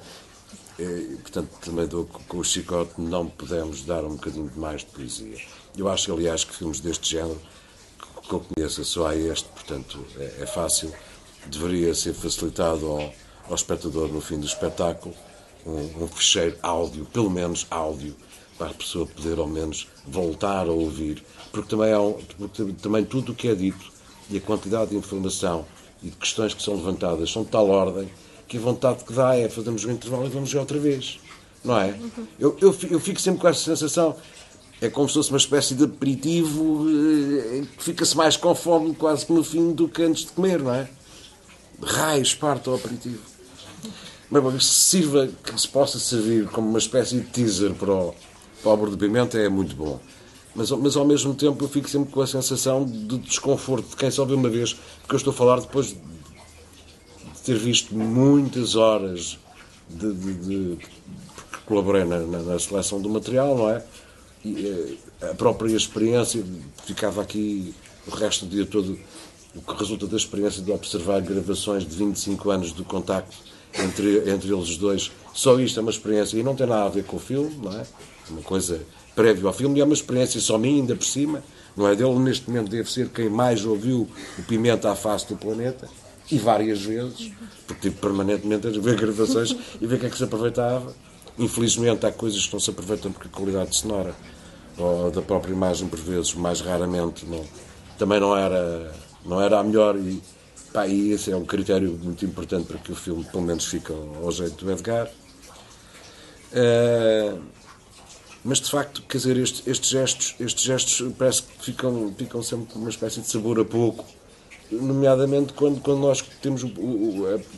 C: E, portanto, também dou com o chicote, não podemos dar um bocadinho de mais de poesia. Eu acho, aliás, que filmes deste género, que eu conheço, só há este, portanto, é, é fácil. Deveria ser facilitado ao, ao espectador, no fim do espetáculo, um, um fecheiro áudio, pelo menos áudio, para a pessoa poder, ao menos, voltar a ouvir. Porque também, há um, porque também tudo o que é dito e a quantidade de informação e de questões que são levantadas são de tal ordem que vontade que dá é fazermos um intervalo e vamos ver outra vez. Não é? Eu, eu, eu fico sempre com essa sensação. É como se fosse uma espécie de aperitivo eh, que fica-se mais com fome quase no fim do que antes de comer, não é? Raios, parte ao aperitivo. Mas bom, se sirva, que se possa servir como uma espécie de teaser para o, o de pimenta é muito bom. Mas, mas ao mesmo tempo eu fico sempre com a sensação de desconforto de quem só vê uma vez, porque eu estou a falar depois de ter visto muitas horas de, de, de porque colaborei na, na, na, seleção do material, não é? E, eh, a própria experiência, ficava aqui o resto do dia todo, o que resulta da experiência de observar gravações de 25 anos de contacto entre, entre eles dois, só isto é uma experiência e não tem nada a ver com o filme, não é? É uma coisa prévio ao filme e é uma experiência só minha, ainda por cima, não é dele, neste momento deve ser quem mais ouviu o Pimenta à face do planeta, e várias vezes, porque tive permanentemente a ver gravações e ver o que é que se aproveitava. Infelizmente há coisas que não se aproveitam porque a qualidade sonora ou da própria imagem, por vezes, mais raramente, não, também não era, não era a melhor e, pá, e esse é um critério muito importante para que o filme, pelo menos, fique ao, ao jeito do Edgar. Uh, mas de facto, quer dizer, estes, estes, gestos, estes gestos parece que ficam, ficam sempre com uma espécie de sabor a pouco, nomeadamente quando, quando nós temos,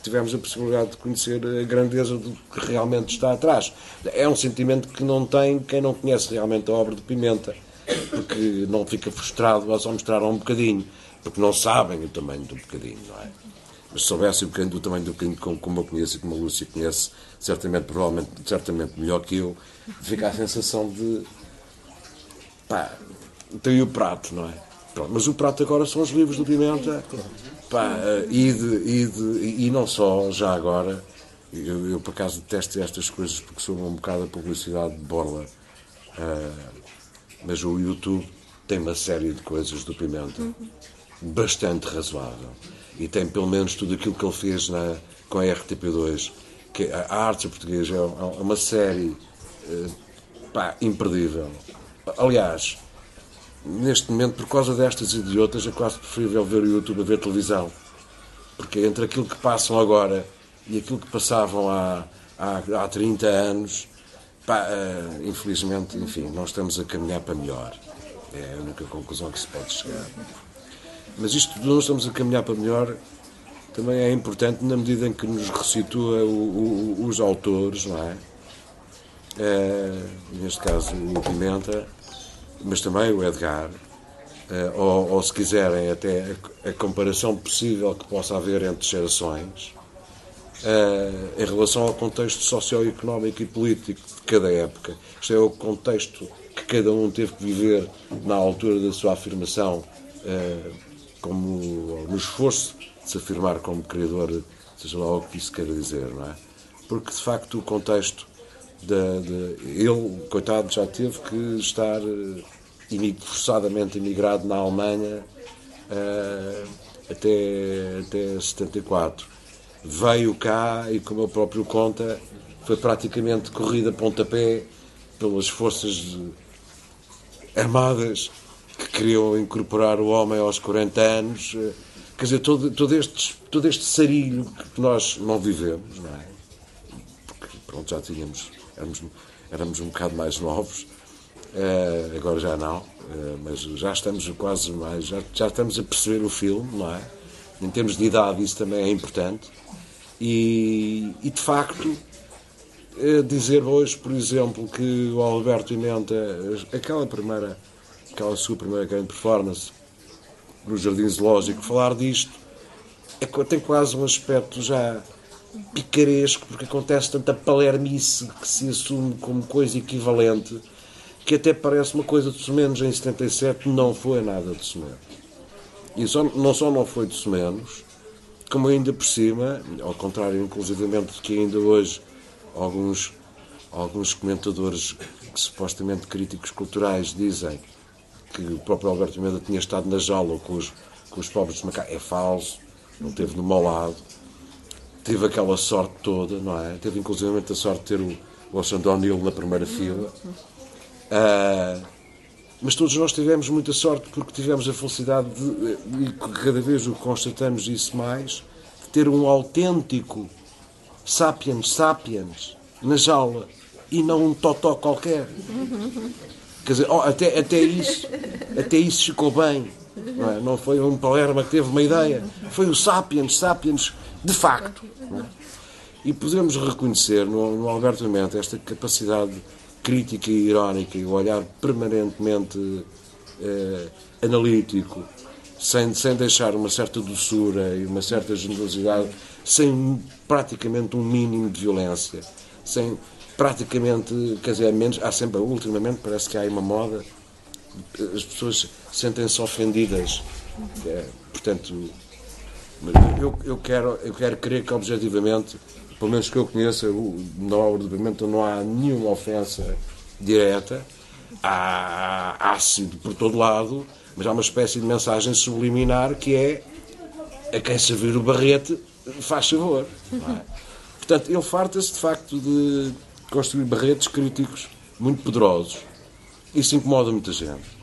C: tivemos a possibilidade de conhecer a grandeza do que realmente está atrás. É um sentimento que não tem quem não conhece realmente a obra de Pimenta, porque não fica frustrado ao só mostrar um bocadinho, porque não sabem o tamanho do bocadinho, não é? Mas se soubessem um tamanho do bocadinho, como, como eu conheço e como a Lúcia conhece, certamente, provavelmente, certamente melhor que eu, fica a sensação de. pá, tem o prato, não é? Pronto, mas o prato agora são os livros do Pimenta. Pá, eh, e, de, e, de, e não só, já agora, eu, eu por acaso detesto estas coisas porque sou um bocado a publicidade de borla. Uh, mas o YouTube tem uma série de coisas do Pimenta bastante razoável. E tem pelo menos tudo aquilo que ele fez na, com a RTP2, que a Arte Portuguesa é uma série uh, pá, imperdível. Aliás, neste momento, por causa destas e de outras, é quase preferível ver o YouTube a ver televisão. Porque entre aquilo que passam agora e aquilo que passavam há, há, há 30 anos, pá, uh, infelizmente, enfim, nós estamos a caminhar para melhor. É a única conclusão que se pode chegar. Mas isto de nós estamos a caminhar para melhor também é importante na medida em que nos ressitua o, o, os autores, não é? é? Neste caso o Pimenta, mas também o Edgar, uh, ou, ou, se quiserem, até a, a, comparação possível que possa haver entre gerações, uh, em relação ao contexto socioeconómico e político de cada época. Isto é o contexto que cada um teve que viver na altura da sua afirmação, uh, como no esforço de se afirmar como criador, seja lá o que isso queira dizer, não é? Porque, de facto, o contexto de, de, ele, coitado, já teve que estar uh, forçadamente imigrado na Alemanha uh, até, até 74. Veio cá e, como ele próprio conta, foi praticamente corrida a pontapé pelas forças armadas que queriam incorporar o homem aos 40 anos. eh, Quer dizer, todo, todo, este, todo este sarilho que nós não vivemos, não é? Porque, pronto, já tínhamos, éramos, éramos um bocado mais novos, eh, agora já não, eh, mas já estamos quase mais, já, já estamos a perceber o filme, não é? Em termos de idade, isso também é importante. E, e de facto, eh, dizer hoje, por exemplo, que o Alberto Pimenta, eh, aquela primeira, aquela sua primeira grande performance no Jardim Zoológico, falar disto é, tem quase um aspecto já picaresco, porque acontece tanta palermice que se assume como coisa equivalente, que até parece uma coisa de Somenos em 77, não foi nada de Somenos. E só, não só não foi de Somenos, como ainda por cima, ao contrário, inclusivamente, de que ainda hoje alguns, alguns comentadores, que, supostamente críticos culturais, dizem que o próprio Alberto Almeida tinha estado na jaula com os, com os pobres de Macau. É falso, não teve no mau lado. Teve aquela sorte toda, não é? Teve inclusivamente a sorte de ter o, Alexandre O'Neill na primeira fila. Ah, mas todos nós tivemos muita sorte porque tivemos a felicidade de, e cada vez o constatamos isso mais, de ter um autêntico sapiens sapiens na jaula e não um totó qualquer. Quer dizer, oh, até, até, isso, até isso ficou bem. Não, é? não foi um Palerma que teve uma ideia. Foi o Sapiens, Sapiens de facto. E podemos reconhecer no, no Alberto Pimenta esta capacidade crítica e irónica e o olhar permanentemente eh, analítico, sem, sem deixar uma certa doçura e uma certa generosidade, sem praticamente um mínimo de violência, sem praticamente, quer dizer, menos, há sempre, ultimamente parece que há uma moda, as pessoas sentem-se ofendidas. É, portanto, mas eu, eu, quero, eu quero crer que objetivamente, pelo menos que eu conheça, na obra do Pimenta não há nenhuma ofensa direta, há ácido por todo lado, mas há uma espécie de mensagem subliminar que é a quem servir o barrete faz favor. é? Portanto, ele farta-se de facto de construir barretes críticos muito poderosos. Isso incomoda muita gente.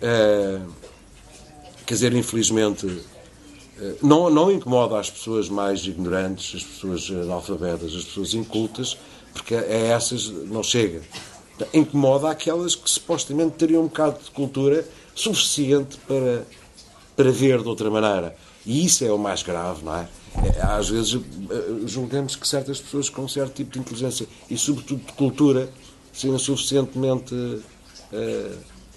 C: Eh, quer dizer, infelizmente, não, não incomoda as pessoas mais ignorantes, as pessoas analfabetas, as pessoas incultas, porque a essas não chega. Incomoda aquelas que supostamente teriam um bocado de cultura suficiente para, para ver de outra maneira. E isso é o mais grave, não é? É, Às vezes eh, julgamos que certas pessoas com certo tipo de inteligência e, sobretudo, de cultura sejam suficientemente eh,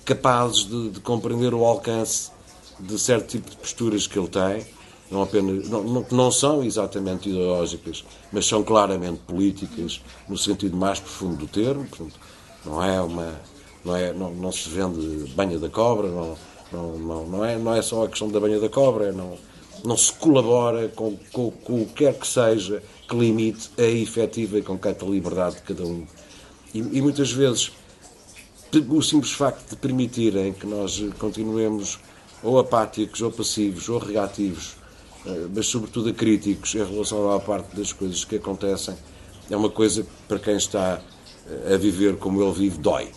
C: capazes de, de compreender o alcance de certo tipo de posturas que ele tem, não apenas não, não, não são exatamente ideológicas, mas são claramente políticas no sentido mais profundo do termo. Portanto, não é uma não é não, não se vende banha da cobra, não, não, não, não é não é só a questão da banha da cobra, é não não se colabora com, o que quer que seja que limite a efetiva e concreta liberdade de cada um. E, e muitas vezes o simples facto de permitirem que nós continuemos ou apáticos, ou passivos, ou reativos, mas sobretudo críticos em relação à parte das coisas que acontecem, é uma coisa que para quem está eh, a viver como ele vive dói.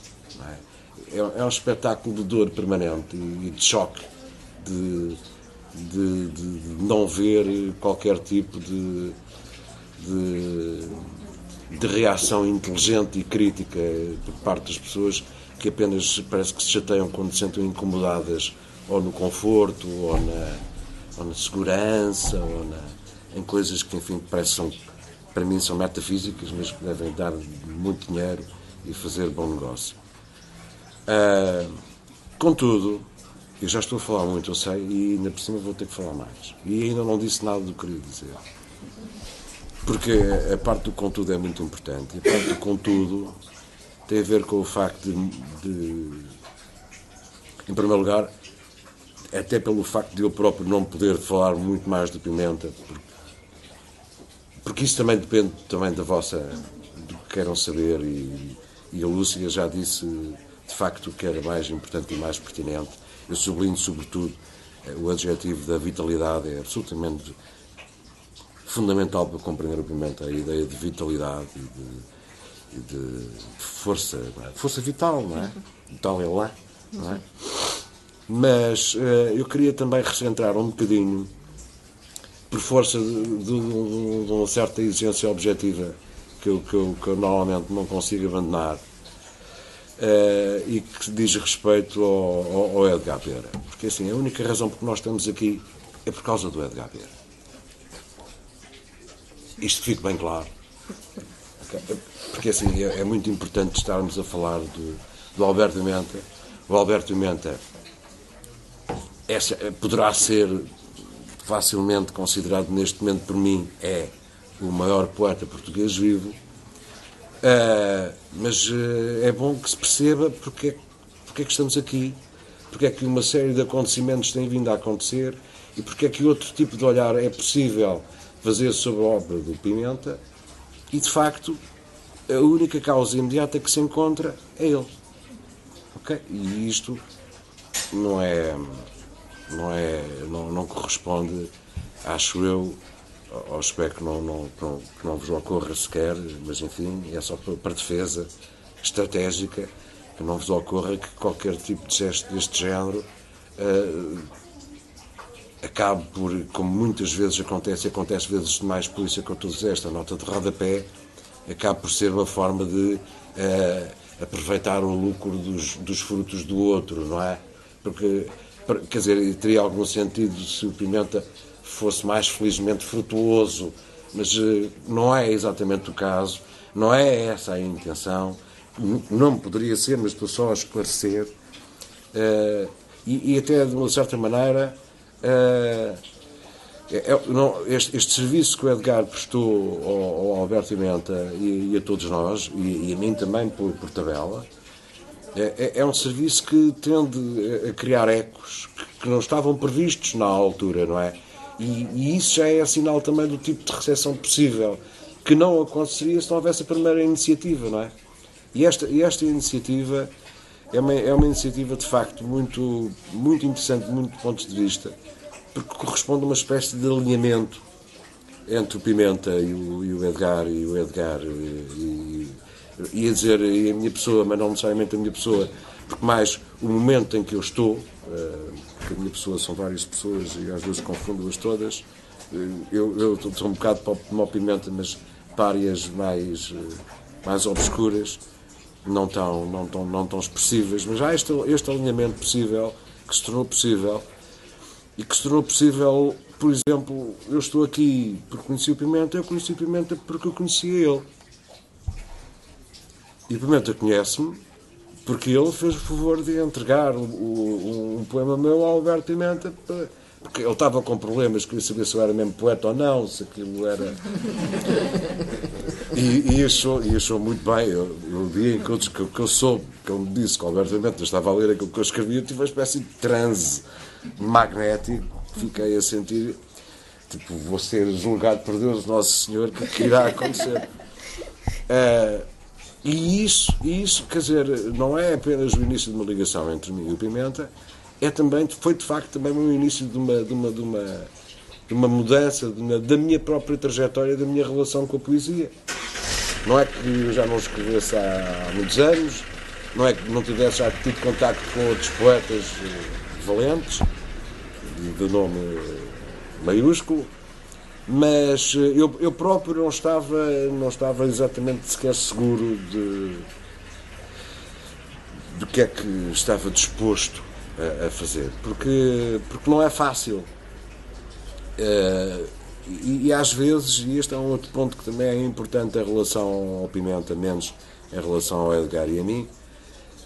C: é? É, é um espetáculo de dor permanente e de choque, de, de, de- não ver qualquer tipo de, de, de reação inteligente e crítica por parte das pessoas que apenas parece que se chateiam quando se sentem incomodadas ou no conforto ou na, ou na segurança ou na, em coisas que enfim parece são, para mim são metafísicas mas que devem dar muito dinheiro e fazer bom negócio. Ah, contudo eu já estou a falar muito eu sei e ainda por cima vou ter que falar mais. E ainda não disse nada do que queria dizer. Porque a parte do contudo é muito importante. A parte do contudo tem a ver com o facto de, de- em primeiro lugar, até pelo facto de eu próprio não poder falar muito mais do Pimenta, porque, porque isso também depende também da vossa, do que queiram saber e, e a Lúcia já disse de facto o que era mais importante e mais pertinente. Eu sublinho sobretudo o adjetivo da vitalidade, é absolutamente fundamental para compreender o Pimenta, a ideia de vitalidade e de, de força, é? força vital, não é? Vital é lá, não é? Mas eh, eu queria também recentrar um bocadinho, por força de, de- de- uma certa exigência objetiva que eu, que eu- que eu normalmente não consigo abandonar, eh, e que diz respeito ao, ao- ao Edgar Beira. Porque assim, a única razão por que nós estamos aqui é por causa do Edgar Beira. Isto fique bem claro. Porque assim, é, é muito importante estarmos a falar do, do Alberto Menta. O Alberto Menta essa, poderá ser facilmente considerado neste momento por mim é o maior poeta português vivo. Ah, mas ah, é bom que se perceba porque, é- porque é que estamos aqui, porque é que uma série de acontecimentos têm vindo a acontecer e porque é que outro tipo de olhar é possível fazer sobre a obra do Pimenta e, de facto, a única causa imediata que se encontra é ele. Ok? E isto não é, não é, não, não corresponde, acho eu, ou espero que não, não, que não, que não vos ocorra sequer, mas enfim, é só para, defesa estratégica, que não vos ocorra que qualquer tipo de gesto deste género eh, acabe por, como muitas vezes acontece, acontece vezes demais, por isso é que eu estou a dizer esta nota de rodapé, acabe por ser uma forma de eh, aproveitar o lucro dos, dos frutos do outro, não é? Porque, quer dizer, teria algum sentido se o Pimenta fosse mais felizmente frutuoso, mas eh, não é exatamente o caso, não é essa a intenção, não poderia ser, mas estou só a esclarecer. Eh, e, e até de uma certa maneira eh, é- é- este, este serviço que o Edgar prestou ao, ao Alberto Imenta e, e a todos nós, e, e a mim também por, por tabela, é, é- é um serviço que tende a- criar ecos que, não estavam previstos na altura, não é? E, e isso já é sinal também do tipo de recepção possível, que não aconteceria se não houvesse a primeira iniciativa, não é? E esta, e esta iniciativa é uma, é uma iniciativa de facto muito, muito interessante, de muitos pontos de vista, porque corresponde a uma espécie de alinhamento entre o Pimenta e o, e o Edgar, e o Edgar, e, e, ia dizer e a minha pessoa, mas não necessariamente a minha pessoa, porque mais o momento em que eu estou, eh, porque a minha pessoa são várias pessoas e às vezes confundo-as todas, eh, eu, eu um bocado o Pimenta, mas para áreas mais, eh, mais obscuras, não tão, não tão, não tão expressivas, mas há este, este alinhamento possível, que se tornou possível, e que se tornou possível, por exemplo, eu estou aqui porque conheci o Pimenta, eu conheci o Pimenta porque eu conhecia ele. E Pimenta conhece-me porque ele fez o favor de entregar o- o- um poema meu ao Alberto Pimenta, para- porque ele estava com problemas, queria saber se eu era mesmo poeta ou não, se aquilo era. E, e achou, e achou muito bem. Eu, eu, o dia em que eu, que, que eu soube, que ele me disse que o Alberto Pimenta estava a ler aquilo que eu escrevia, eu tive uma espécie de transe magnético, fiquei a sentir. Tipo, vou ser julgado por Deus, Nosso Senhor, o que, que irá acontecer? Eh, e isso, isso, quer dizer, não é apenas o início de uma ligação entre mim e o Pimenta, é também, foi de facto também o início de uma, de uma, de uma, de uma mudança de uma- da minha própria trajetória, da minha relação com a poesia. Não é que eu já não escrevesse há, muitos anos, não é que não tivesse já tido contacto com outros poetas eh, valentes, de nome eh, maiúsculo, mas eh, eu, eu próprio não estava, não estava exatamente sequer seguro de do que é que estava disposto a, a fazer, porque, porque não é fácil. Eh, e, e às vezes, e este é um outro ponto que também é importante em relação ao Pimenta, menos em relação ao Edgar e a mim,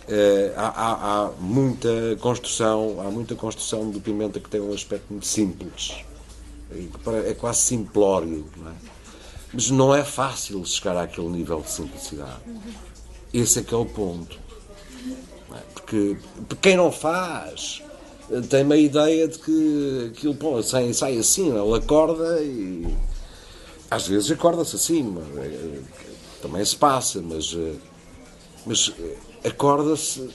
C: eh, há, há- há muita construção, há muita construção do Pimenta que tem um aspecto muito simples, é quase simplório, não é? mas não é fácil chegar àquele nível de simplicidade. Esse é que é o ponto. é? Porque, porque quem não faz eh, tem uma ideia de que aquilo pô, sai, sai assim, é? ele acorda e às vezes acorda-se assim, eh, também se passa, mas, eh, mas acorda-se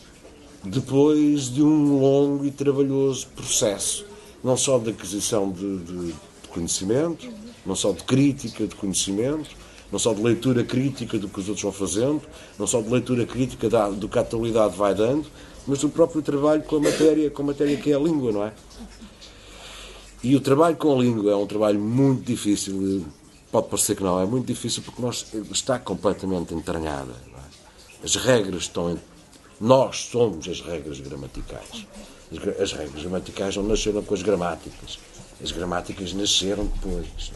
C: depois de um longo e trabalhoso processo, não só de aquisição de, de- de conhecimento, não só de crítica de conhecimento, não só de leitura crítica do que os outros vão fazendo, não só de leitura crítica da, do que a atualidade vai dando, mas do próprio trabalho com a matéria, com a matéria que é a língua, não é? E o trabalho com a língua é um trabalho muito difícil, pode parecer que não, é muito difícil porque nós, está completamente entranhada. É? As regras estão. Nós somos as regras gramaticais. As, as, regras gramaticais não nasceram com as gramáticas. As gramáticas nasceram depois.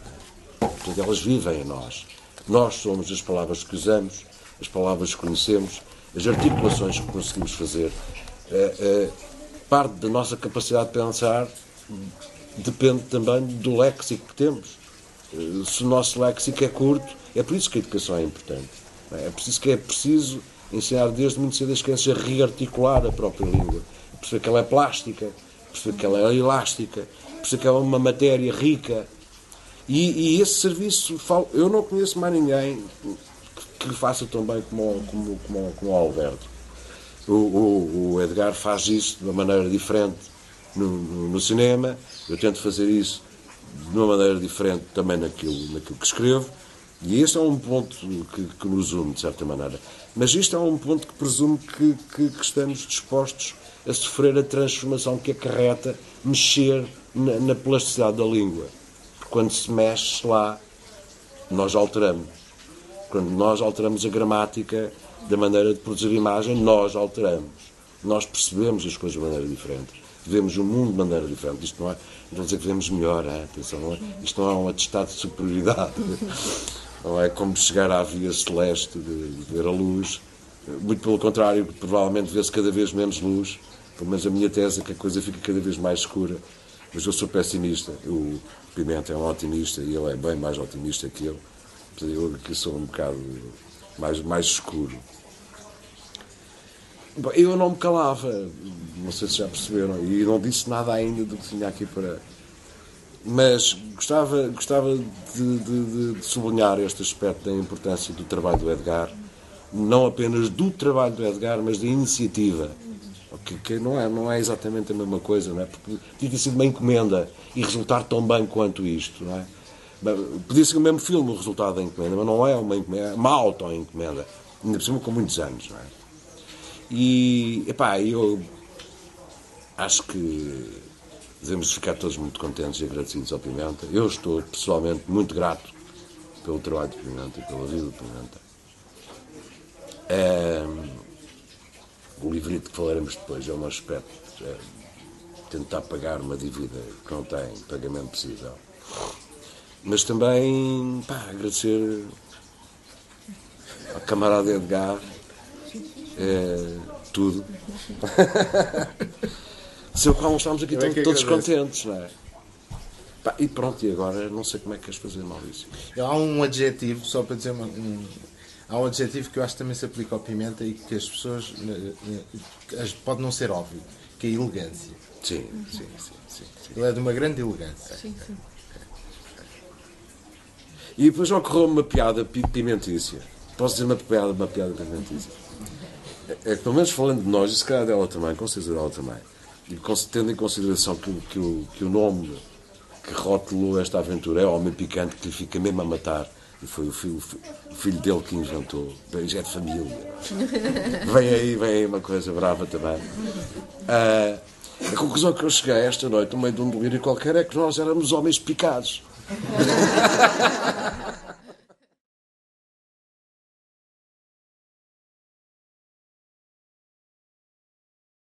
C: É? Portanto, elas vivem em nós. Nós somos as palavras que usamos, as palavras que conhecemos, as articulações que conseguimos fazer. É, é, parte da nossa capacidade de pensar depende também do léxico que temos. Eh, se o nosso léxico é curto, é por isso que a educação é importante. É preciso que é preciso ensinar desde muito cedo as crianças a rearticular a própria língua, perceber que ela é plástica, perceber que ela é elástica, perceber que ela é uma matéria rica. E, e esse serviço, eu não conheço mais ninguém que lhe faça tão bem como, como, como, como o Alberto. O, o, o Edgar faz isso de uma maneira diferente no, no, no, cinema, eu tento fazer isso de uma maneira diferente também naquilo, naquilo que escrevo, e este é um ponto que, que nos une, de certa maneira. Mas isto é um ponto que presume que, que, que estamos dispostos a sofrer a transformação que acarreta mexer na, na plasticidade da língua. Quando se mexe lá, nós alteramos. Quando nós alteramos a gramática da maneira de produzir imagem, nós alteramos. Nós percebemos as coisas de maneira diferente vemos o mundo de maneira diferente. Isto não é, não vou dizer que vemos melhor, é? atenção, não é? isto não é um atestado de superioridade. Não é como chegar à via celeste de, de ver a luz. Muito pelo contrário, provavelmente vê-se cada vez menos luz. Pelo menos a minha tese é que a coisa fica cada vez mais escura. Mas eu sou pessimista. O Pimenta é um otimista e ele é bem mais otimista que eu. Eu aqui sou um bocado mais, mais escuro. Eu não me calava, não sei se já perceberam, e não disse nada ainda do que tinha aqui para. Mas gostava, gostava de, de, de sublinhar este aspecto da importância do trabalho do Edgar, não apenas do trabalho do Edgar, mas da iniciativa. Que, que, não, é, não é exatamente a mesma coisa, não é? Porque tinha ter sido uma encomenda e resultar tão bem quanto isto, não é? Podia ser o mesmo filme o resultado da encomenda, mas não é uma encomenda, é uma auto-encomenda, ainda por cima com muitos anos, não é? E, epá, eu acho que devemos ficar todos muito contentes e agradecidos ao Pimenta. Eu estou pessoalmente muito grato pelo trabalho do Pimenta e pela vida do Pimenta. É, o livrito que falaremos depois é um aspecto. É tentar pagar uma dívida que não tem pagamento possível. Mas também pá, agradecer ao camarada Edgar é, tudo. Seu qual estamos aqui é todos contentes, não é? Pá, e pronto, e agora não sei como é que queres fazer, Maurício.
D: Há um adjetivo, só para dizer uma, um, há um adjetivo que eu acho que também se aplica ao pimenta e que as pessoas pode não ser óbvio, que é a elegância.
C: Sim, sim, sim, sim,
D: sim. Ele é de uma grande elegância. Sim, sim.
C: E depois ocorreu uma piada pimentícia. Posso dizer uma piada, uma piada pimentícia? É que, pelo menos falando de nós, e se calhar dela também, com certeza dela também, e tendo em consideração que, que, o, que o nome que rotulou esta aventura é Homem Picante, que lhe fica mesmo a matar, e foi o filho, o filho dele que inventou, já é de família. vem aí, vem aí uma coisa brava também. Uh, a conclusão que eu cheguei esta noite, no meio de um delírio qualquer, é que nós éramos homens picados.